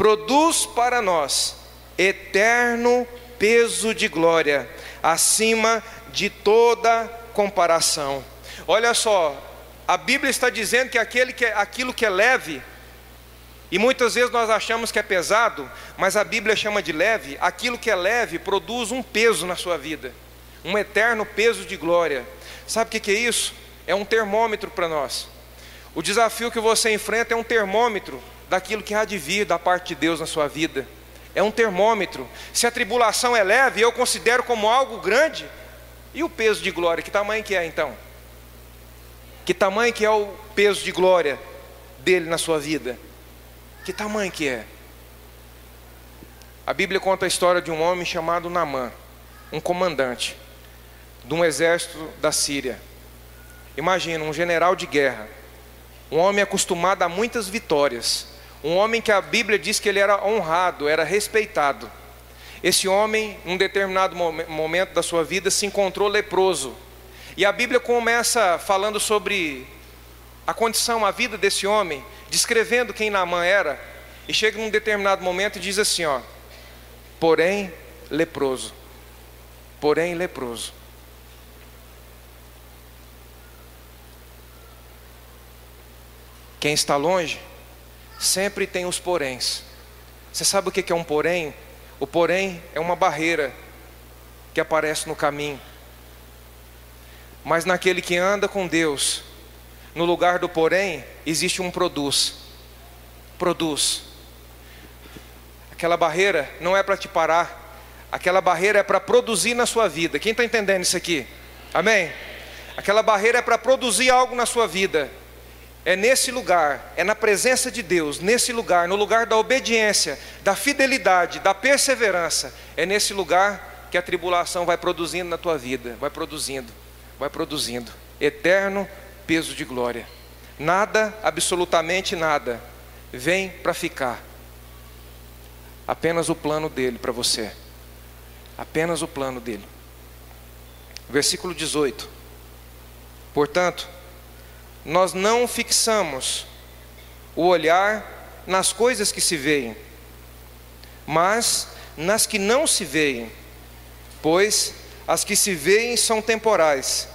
produz para nós eterno peso de glória, acima de toda comparação. Olha só, a Bíblia está dizendo que, aquele que é, aquilo que é leve, e muitas vezes nós achamos que é pesado, mas a Bíblia chama de leve, aquilo que é leve produz um peso na sua vida, um eterno peso de glória. Sabe o que é isso? É um termômetro para nós. O desafio que você enfrenta é um termômetro daquilo que há de vir da parte de Deus na sua vida. É um termômetro. Se a tribulação é leve, eu considero como algo grande. E o peso de glória, que tamanho que é então? Que tamanho que é o peso de glória dele na sua vida? Que tamanho que é? A Bíblia conta a história de um homem chamado Namã, um comandante de um exército da Síria. Imagina, um general de guerra, um homem acostumado a muitas vitórias, um homem que a Bíblia diz que ele era honrado, era respeitado. Esse homem, em um determinado momento da sua vida, se encontrou leproso. E a Bíblia começa falando sobre a condição, a vida desse homem, descrevendo quem Naamã era. E chega num determinado momento e diz assim: ó, porém leproso. Porém leproso. Quem está longe sempre tem os poréns. Você sabe o que é um porém? O porém é uma barreira que aparece no caminho. Mas naquele que anda com Deus, no lugar do porém, existe um produz. Produz. Aquela barreira não é para te parar, aquela barreira é para produzir na sua vida. Quem está entendendo isso aqui? Amém? Aquela barreira é para produzir algo na sua vida. É nesse lugar, é na presença de Deus, nesse lugar, no lugar da obediência, da fidelidade, da perseverança, é nesse lugar que a tribulação vai produzindo na tua vida, vai produzindo, vai produzindo eterno peso de glória. Nada, absolutamente nada, vem para ficar. Apenas o plano dele para você. Apenas o plano dele. Versículo 18. Portanto, nós não fixamos o olhar nas coisas que se veem, mas nas que não se veem, pois as que se veem são temporais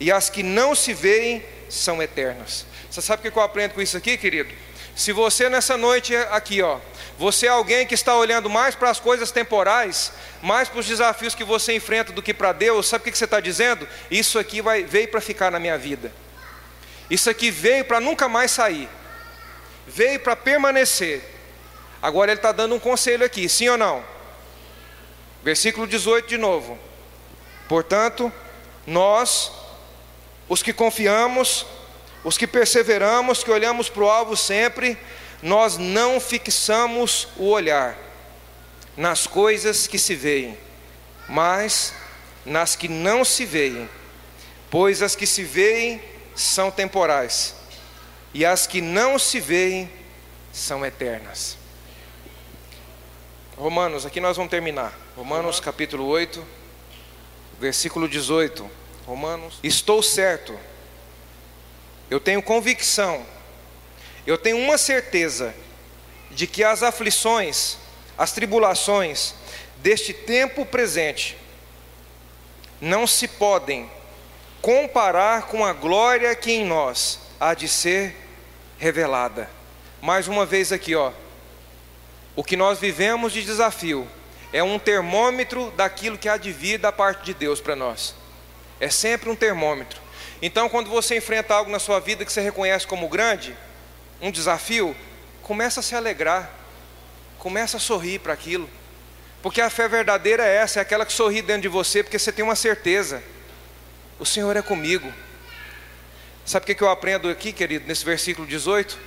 e as que não se veem são eternas. Você sabe o que eu aprendo com isso aqui, querido? Se você nessa noite aqui, ó, você é alguém que está olhando mais para as coisas temporais, mais para os desafios que você enfrenta do que para Deus, sabe o que você está dizendo? Isso aqui vai, veio para ficar na minha vida. Isso aqui veio para nunca mais sair. Veio para permanecer. Agora ele está dando um conselho aqui, sim ou não? Versículo 18 de novo. Portanto, nós, os que confiamos, os que perseveramos, que olhamos para o alvo sempre, nós não fixamos o olhar nas coisas que se veem, mas nas que não se veem, pois as que se veem são temporais, e as que não se veem são eternas. Romanos, aqui nós vamos terminar. Romanos capítulo 8, versículo 18. Romanos, estou certo, eu tenho convicção eu tenho uma certeza de que as aflições, as tribulações deste tempo presente não se podem comparar com a glória que em nós há de ser revelada. Mais uma vez aqui, ó. O que nós vivemos de desafio é um termômetro daquilo que há de vir da parte de Deus para nós. É sempre um termômetro. Então, quando você enfrenta algo na sua vida que você reconhece como grande, um desafio, começa a se alegrar, começa a sorrir para aquilo. Porque a fé verdadeira é essa, é aquela que sorri dentro de você, porque você tem uma certeza: o Senhor é comigo. Sabe o que eu aprendo aqui, querido, nesse versículo 18?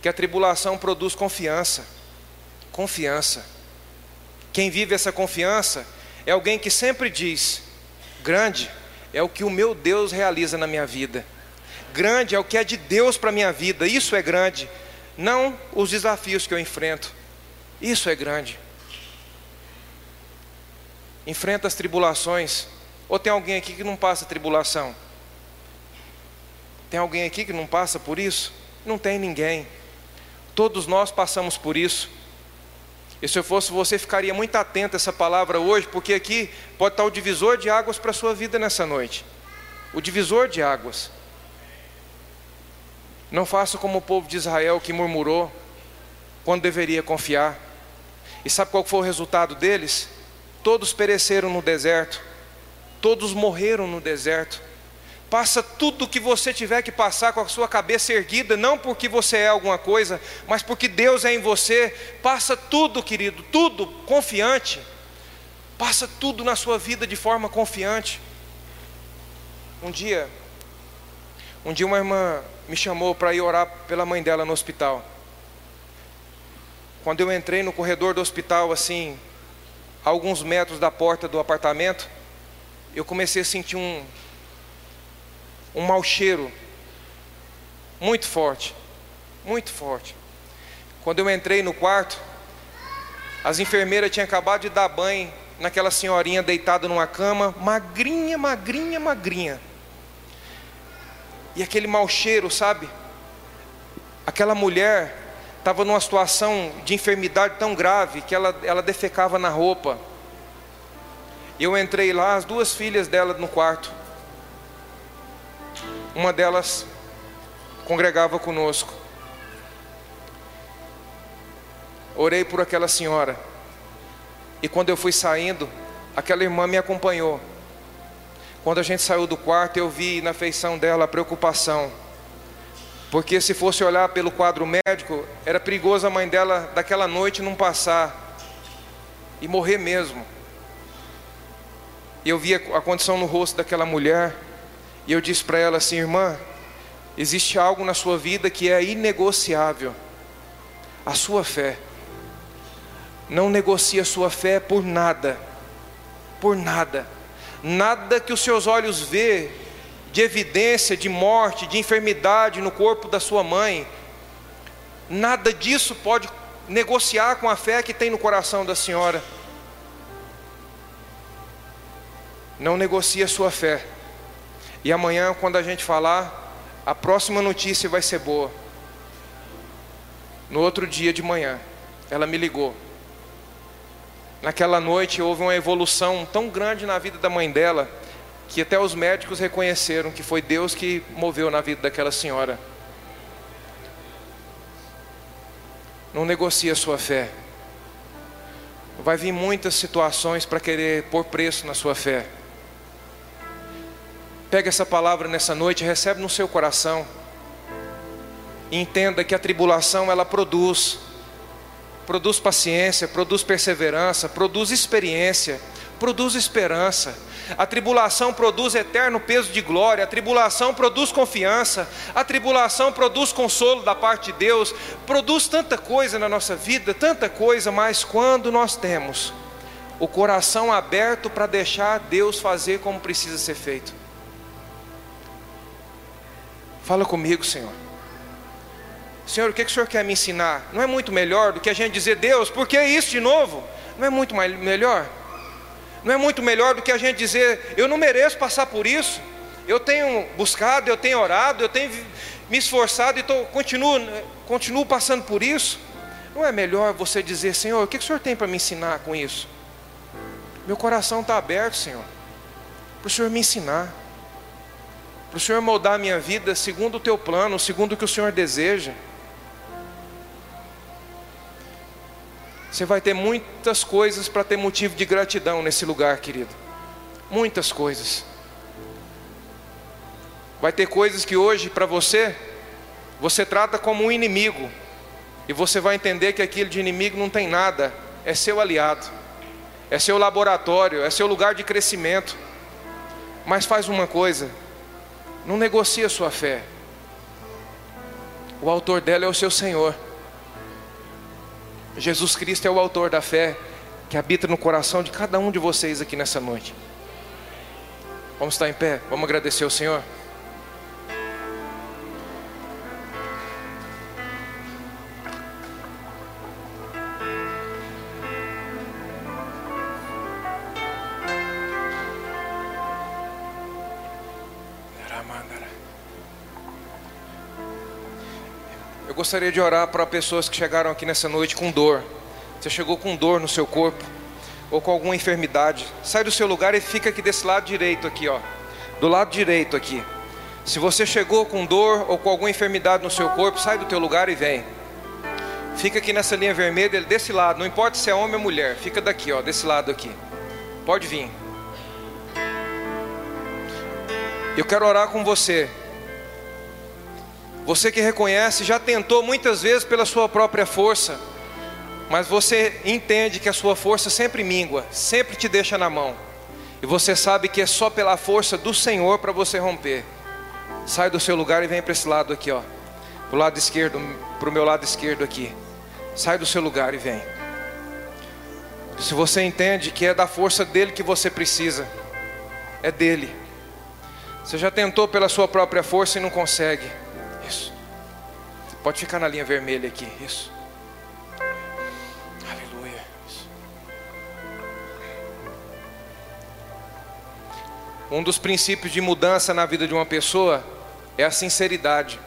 Que a tribulação produz confiança. Confiança. Quem vive essa confiança é alguém que sempre diz: grande é o que o meu Deus realiza na minha vida. Grande é o que é de Deus para a minha vida, isso é grande. Não os desafios que eu enfrento, isso é grande. Enfrenta as tribulações. Ou tem alguém aqui que não passa tribulação? Tem alguém aqui que não passa por isso? Não tem ninguém. Todos nós passamos por isso. E se eu fosse você, ficaria muito atento a essa palavra hoje, porque aqui pode estar o divisor de águas para a sua vida nessa noite. O divisor de águas. Não faça como o povo de Israel que murmurou quando deveria confiar. E sabe qual foi o resultado deles? Todos pereceram no deserto, todos morreram no deserto. Passa tudo o que você tiver que passar com a sua cabeça erguida, não porque você é alguma coisa, mas porque Deus é em você. Passa tudo, querido, tudo confiante. Passa tudo na sua vida de forma confiante. Um dia, um dia uma irmã me chamou para ir orar pela mãe dela no hospital. Quando eu entrei no corredor do hospital, assim, a alguns metros da porta do apartamento, eu comecei a sentir um, um mau cheiro, muito forte, muito forte. Quando eu entrei no quarto, as enfermeiras tinham acabado de dar banho naquela senhorinha deitada numa cama, magrinha, magrinha, magrinha e aquele mau cheiro, sabe? Aquela mulher estava numa situação de enfermidade tão grave que ela, ela defecava na roupa. Eu entrei lá, as duas filhas dela no quarto. Uma delas congregava conosco. Orei por aquela senhora. E quando eu fui saindo, aquela irmã me acompanhou. Quando a gente saiu do quarto, eu vi na feição dela a preocupação. Porque se fosse olhar pelo quadro médico, era perigoso a mãe dela daquela noite não passar e morrer mesmo. E eu vi a condição no rosto daquela mulher, e eu disse para ela assim: irmã, existe algo na sua vida que é inegociável. A sua fé. Não negocie a sua fé por nada, por nada. Nada que os seus olhos vê de evidência de morte, de enfermidade no corpo da sua mãe, nada disso pode negociar com a fé que tem no coração da senhora. Não negocie a sua fé. E amanhã, quando a gente falar, a próxima notícia vai ser boa. No outro dia de manhã, ela me ligou. Naquela noite houve uma evolução tão grande na vida da mãe dela que até os médicos reconheceram que foi Deus que moveu na vida daquela senhora. Não negocie a sua fé. Vai vir muitas situações para querer pôr preço na sua fé. Pega essa palavra nessa noite, recebe no seu coração. Entenda que a tribulação ela produz produz paciência, produz perseverança, produz experiência, produz esperança. A tribulação produz eterno peso de glória, a tribulação produz confiança, a tribulação produz consolo da parte de Deus, produz tanta coisa na nossa vida, tanta coisa, mas quando nós temos o coração aberto para deixar Deus fazer como precisa ser feito. Fala comigo, Senhor. Senhor, o que, que o Senhor quer me ensinar? Não é muito melhor do que a gente dizer, Deus, por que isso de novo? Não é muito mais, melhor? Não é muito melhor do que a gente dizer, eu não mereço passar por isso. Eu tenho buscado, eu tenho orado, eu tenho me esforçado e tô, continuo, continuo passando por isso. Não é melhor você dizer, Senhor, o que, que o Senhor tem para me ensinar com isso? Meu coração está aberto, Senhor, para o Senhor me ensinar, para o Senhor moldar a minha vida segundo o teu plano, segundo o que o Senhor deseja. Você vai ter muitas coisas para ter motivo de gratidão nesse lugar, querido. Muitas coisas. Vai ter coisas que hoje, para você, você trata como um inimigo. E você vai entender que aquilo de inimigo não tem nada, é seu aliado, é seu laboratório, é seu lugar de crescimento. Mas faz uma coisa: não negocie a sua fé. O autor dela é o seu Senhor. Jesus Cristo é o autor da fé que habita no coração de cada um de vocês aqui nessa noite. Vamos estar em pé, vamos agradecer ao Senhor. Gostaria de orar para pessoas que chegaram aqui nessa noite com dor. Você chegou com dor no seu corpo ou com alguma enfermidade. Sai do seu lugar e fica aqui desse lado direito aqui, ó. Do lado direito aqui. Se você chegou com dor ou com alguma enfermidade no seu corpo, sai do teu lugar e vem. Fica aqui nessa linha vermelha, desse lado, não importa se é homem ou mulher, fica daqui, ó, desse lado aqui. Pode vir. Eu quero orar com você. Você que reconhece, já tentou muitas vezes pela sua própria força, mas você entende que a sua força sempre mingua, sempre te deixa na mão. E você sabe que é só pela força do Senhor para você romper. Sai do seu lugar e vem para esse lado aqui, ó. Pro lado esquerdo, pro meu lado esquerdo aqui. Sai do seu lugar e vem. Se você entende que é da força dele que você precisa, é dele. Você já tentou pela sua própria força e não consegue. Pode ficar na linha vermelha aqui. Isso. Aleluia. Isso. Um dos princípios de mudança na vida de uma pessoa é a sinceridade.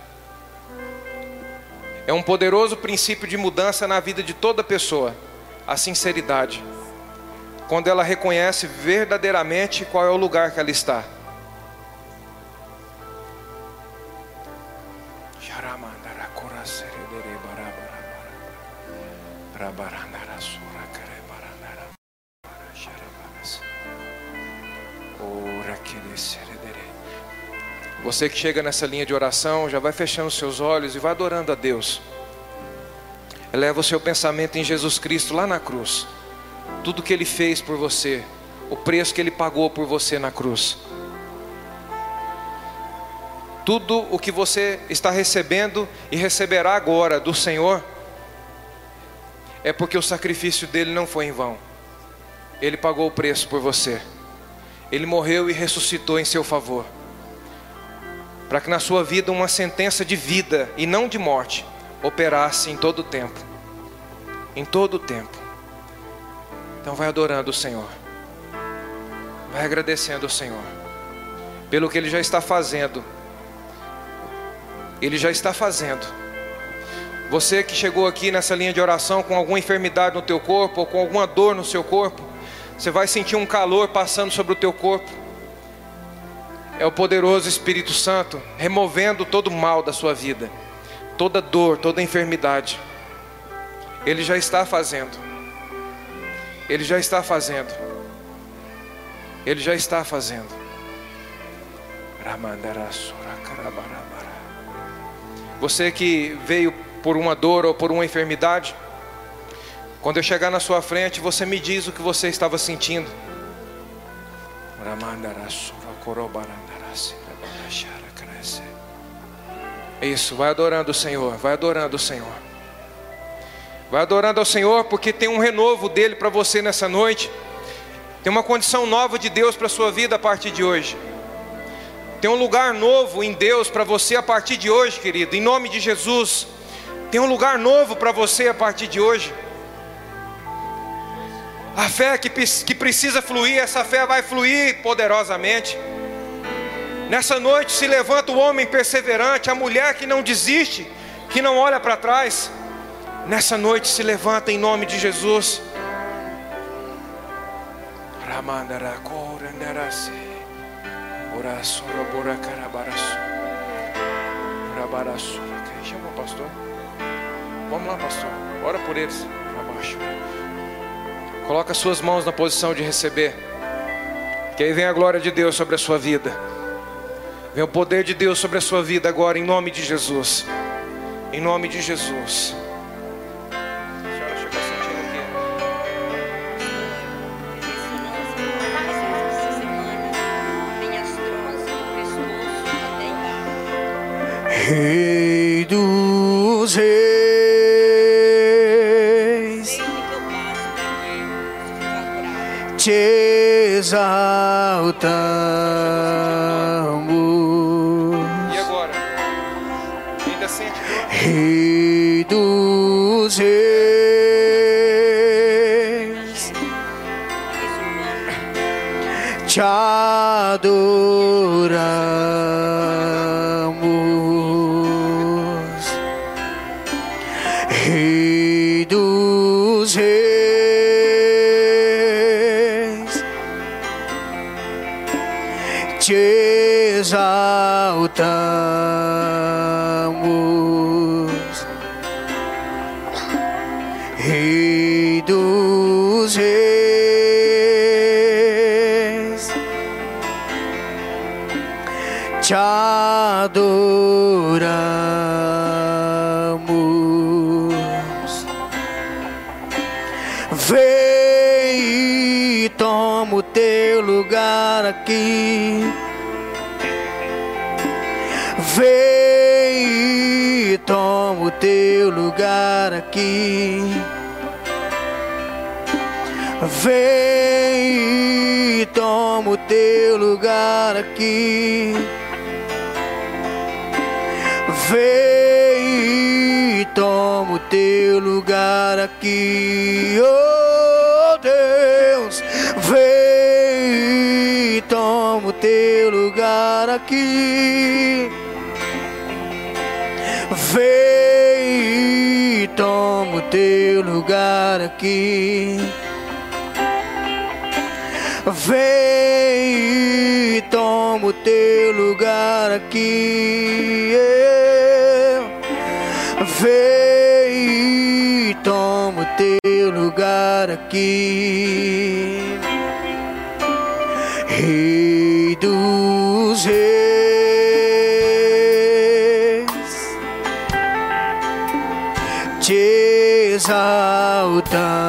É um poderoso princípio de mudança na vida de toda pessoa, a sinceridade. Quando ela reconhece verdadeiramente qual é o lugar que ela está. Você que chega nessa linha de oração, já vai fechando seus olhos e vai adorando a Deus. Eleva o seu pensamento em Jesus Cristo lá na cruz. Tudo que Ele fez por você, o preço que Ele pagou por você na cruz. Tudo o que você está recebendo e receberá agora do Senhor, é porque o sacrifício dele não foi em vão. Ele pagou o preço por você. Ele morreu e ressuscitou em seu favor. Para que na sua vida uma sentença de vida e não de morte operasse em todo o tempo. Em todo o tempo. Então vai adorando o Senhor. Vai agradecendo ao Senhor pelo que ele já está fazendo. Ele já está fazendo. Você que chegou aqui nessa linha de oração com alguma enfermidade no teu corpo ou com alguma dor no seu corpo, você vai sentir um calor passando sobre o teu corpo. É o poderoso Espírito Santo removendo todo o mal da sua vida, toda dor, toda enfermidade. Ele já está fazendo. Ele já está fazendo. Ele já está fazendo. Você que veio por uma dor ou por uma enfermidade, quando eu chegar na sua frente, você me diz o que você estava sentindo. Isso, vai adorando o Senhor, vai adorando o Senhor. Vai adorando ao Senhor, porque tem um renovo dele para você nessa noite. Tem uma condição nova de Deus para a sua vida a partir de hoje. Tem um lugar novo em Deus para você a partir de hoje, querido, em nome de Jesus. Tem um lugar novo para você a partir de hoje. A fé que, que precisa fluir, essa fé vai fluir poderosamente. Nessa noite se levanta o homem perseverante, a mulher que não desiste, que não olha para trás. Nessa noite se levanta em nome de Jesus. Chama o pastor. Vamos lá, pastor. Ora por eles. Abaixo. Coloca suas mãos na posição de receber. Que aí vem a glória de Deus sobre a sua vida. Vem o poder de Deus sobre a sua vida agora, em nome de Jesus. Em nome de Jesus. Rei dos Reis. Exaltamos. Vem e toma o teu lugar aqui. Vem e toma o teu lugar aqui. Vem e toma o teu lugar aqui. Teu lugar aqui, oh Deus. Vem e toma o teu lugar aqui. Vem e toma o teu lugar aqui. Vem e toma o teu lugar aqui. Vem lugar aqui. Rei dos reis, te exaltamos.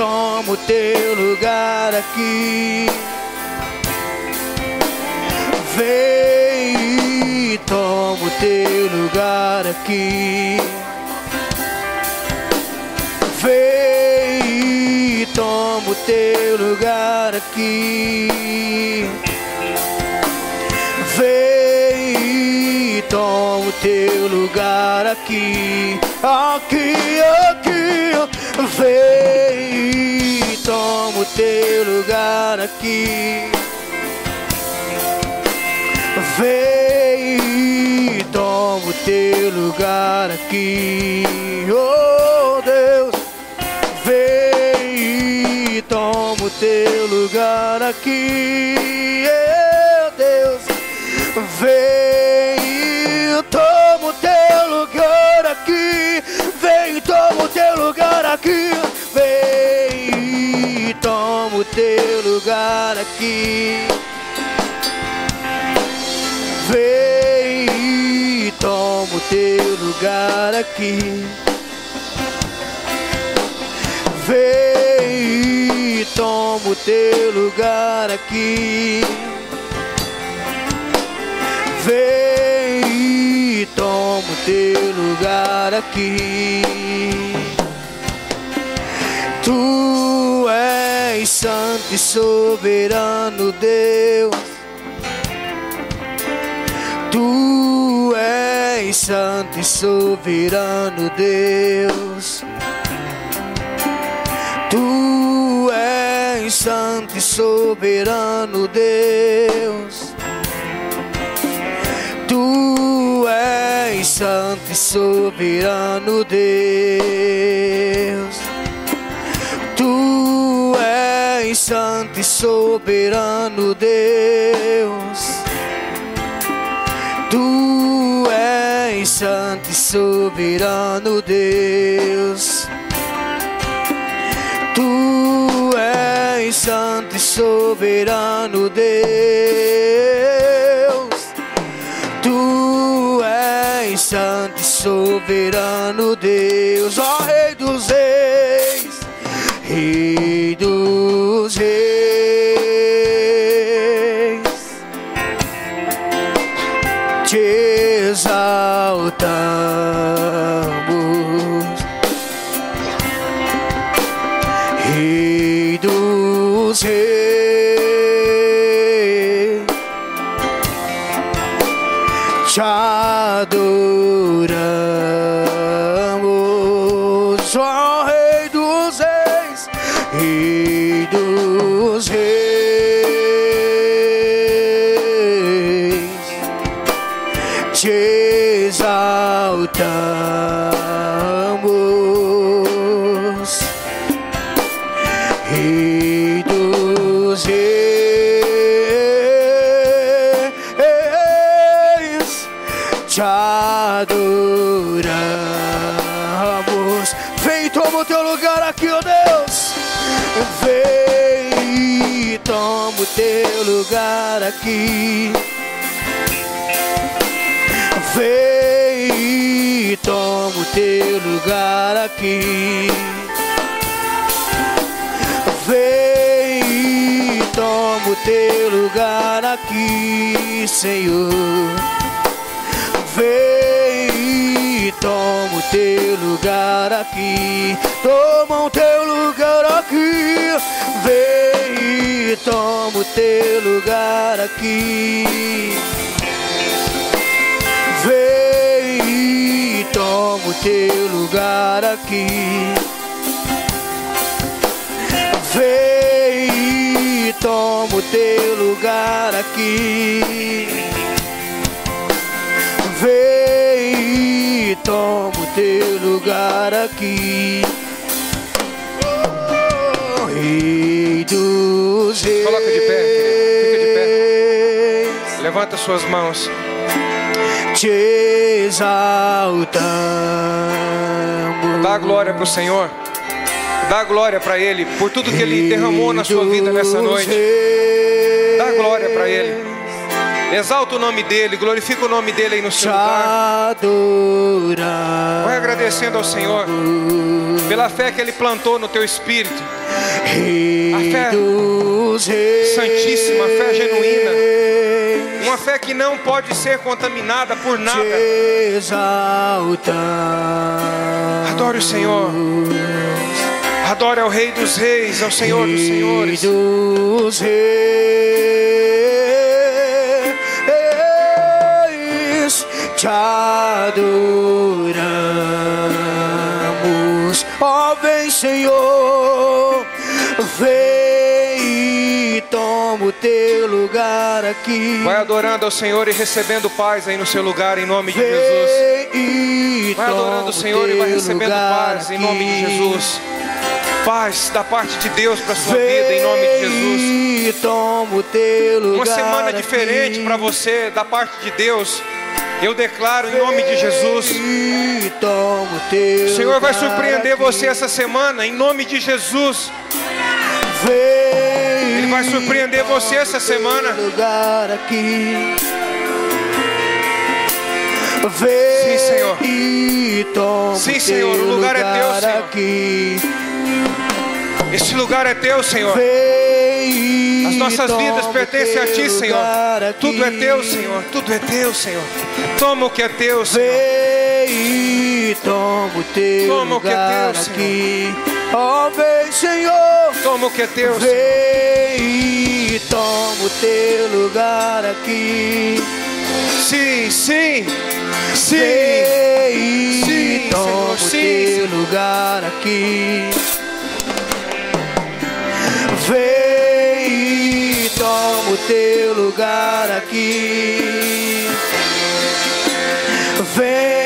Tomo teu lugar aqui. Vem e tomo teu lugar aqui. Vem e tomo teu lugar aqui. Vem e tomo teu lugar aqui. Aqui, aqui, vem e toma o teu lugar aqui. Vem e toma o teu lugar aqui. Oh Deus, vem e toma o teu lugar aqui. Oh Deus, vem e toma o teu lugar aqui. Lugar aqui. Vem e toma o teu lugar aqui. Vem e toma o teu lugar aqui. Vem e toma o teu lugar aqui. Tu santo e soberano Deus. Tu és santo e soberano Deus. Tu és santo e soberano Deus. Tu és santo e soberano Deus. Santo e soberano Deus. Tu és santo e soberano Deus. Tu és santo e soberano Deus. Tu és santo e soberano lugar aqui. Vem e toma o teu lugar aqui. Vem e toma o teu lugar aqui, Senhor. Vem e toma o teu lugar aqui. Toma o teu lugar aqui. Vem e toma o teu lugar aqui. Vem e toma o teu lugar aqui. Vem e toma o teu lugar aqui. Vem e toma o teu lugar aqui. Oh, Rei dos Coloca de pé, querido. Fica de pé. Levanta suas mãos. Te exaltamos. Dá glória para o Senhor. Dá glória para Ele por tudo que Ele derramou na sua vida nessa noite. Dá glória para Ele. Exalta o nome dEle, glorifica o nome dEle aí no seu lugar. Vai agradecendo ao Senhor pela fé que Ele plantou no teu espírito. A fé dos reis. santíssima, fé genuína, uma fé que não pode ser contaminada por te nada. exaltamos. Adore o Senhor. Adore ao Rei dos Reis, ao Senhor dos Senhores. Dos reis, te adoramos. Ó, vem, Senhor, vem toma o teu lugar aqui. Vai adorando ao Senhor e recebendo paz aí no seu lugar, em nome de Jesus. Vai adorando o Senhor e vai recebendo paz em nome de. Jesus. Paz da parte de Deus para sua vida, em nome de Jesus. Teu lugar Uma semana diferente para você, da parte de Deus. Eu declaro em nome de Jesus. O Senhor vai surpreender você essa semana, em nome de Jesus. Vem vai surpreender você essa semana. lugar aqui. Vem Sim, Senhor. Sim, Senhor, o lugar é teu, Senhor. aqui. Esse lugar é teu, Senhor. As nossas vidas pertencem a ti, Senhor. Tudo é teu, Senhor. Tudo é teu, Senhor. Toma o que é teu, Senhor. Toma o que é teu, Senhor. Ó, vem, Senhor. Toma o que é teu. Vem e toma o teu lugar aqui. Sim, sim. Sim. Vem Sim, e toma Senhor, o sim, teu lugar aqui. Vem e toma o teu lugar aqui. Vem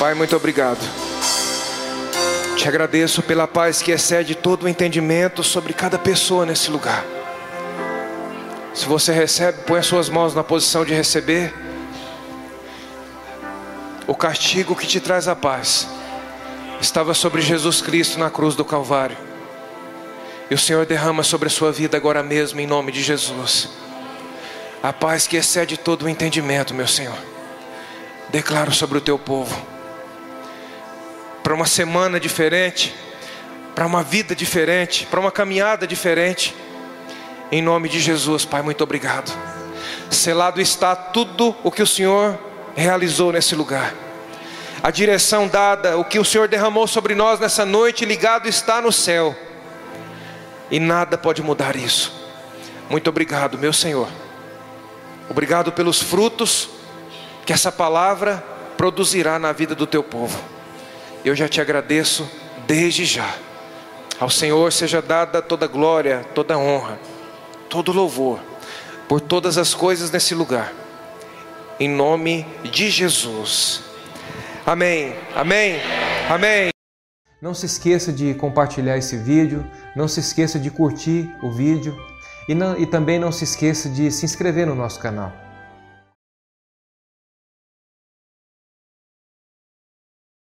Pai, muito obrigado. Te agradeço pela paz que excede todo o entendimento sobre cada pessoa nesse lugar. Se você recebe, põe as suas mãos na posição de receber. O castigo que te traz a paz estava sobre Jesus Cristo na cruz do Calvário. E o Senhor derrama sobre a sua vida agora mesmo, em nome de Jesus. A paz que excede todo o entendimento, meu Senhor. Declaro sobre o teu povo para uma semana diferente, para uma vida diferente, para uma caminhada diferente. Em nome de Jesus, Pai, muito obrigado. Selado está tudo o que o Senhor realizou nesse lugar. A direção dada, o que o Senhor derramou sobre nós nessa noite, ligado está no céu. E nada pode mudar isso. Muito obrigado, meu Senhor. Obrigado pelos frutos que essa palavra produzirá na vida do teu povo. Eu já te agradeço desde já. Ao Senhor seja dada toda glória, toda honra, todo louvor, por todas as coisas nesse lugar. Em nome de Jesus. Amém. Amém. Amém. Não se esqueça de compartilhar esse vídeo, não se esqueça de curtir o vídeo e, não- e também não se esqueça de se inscrever no nosso canal.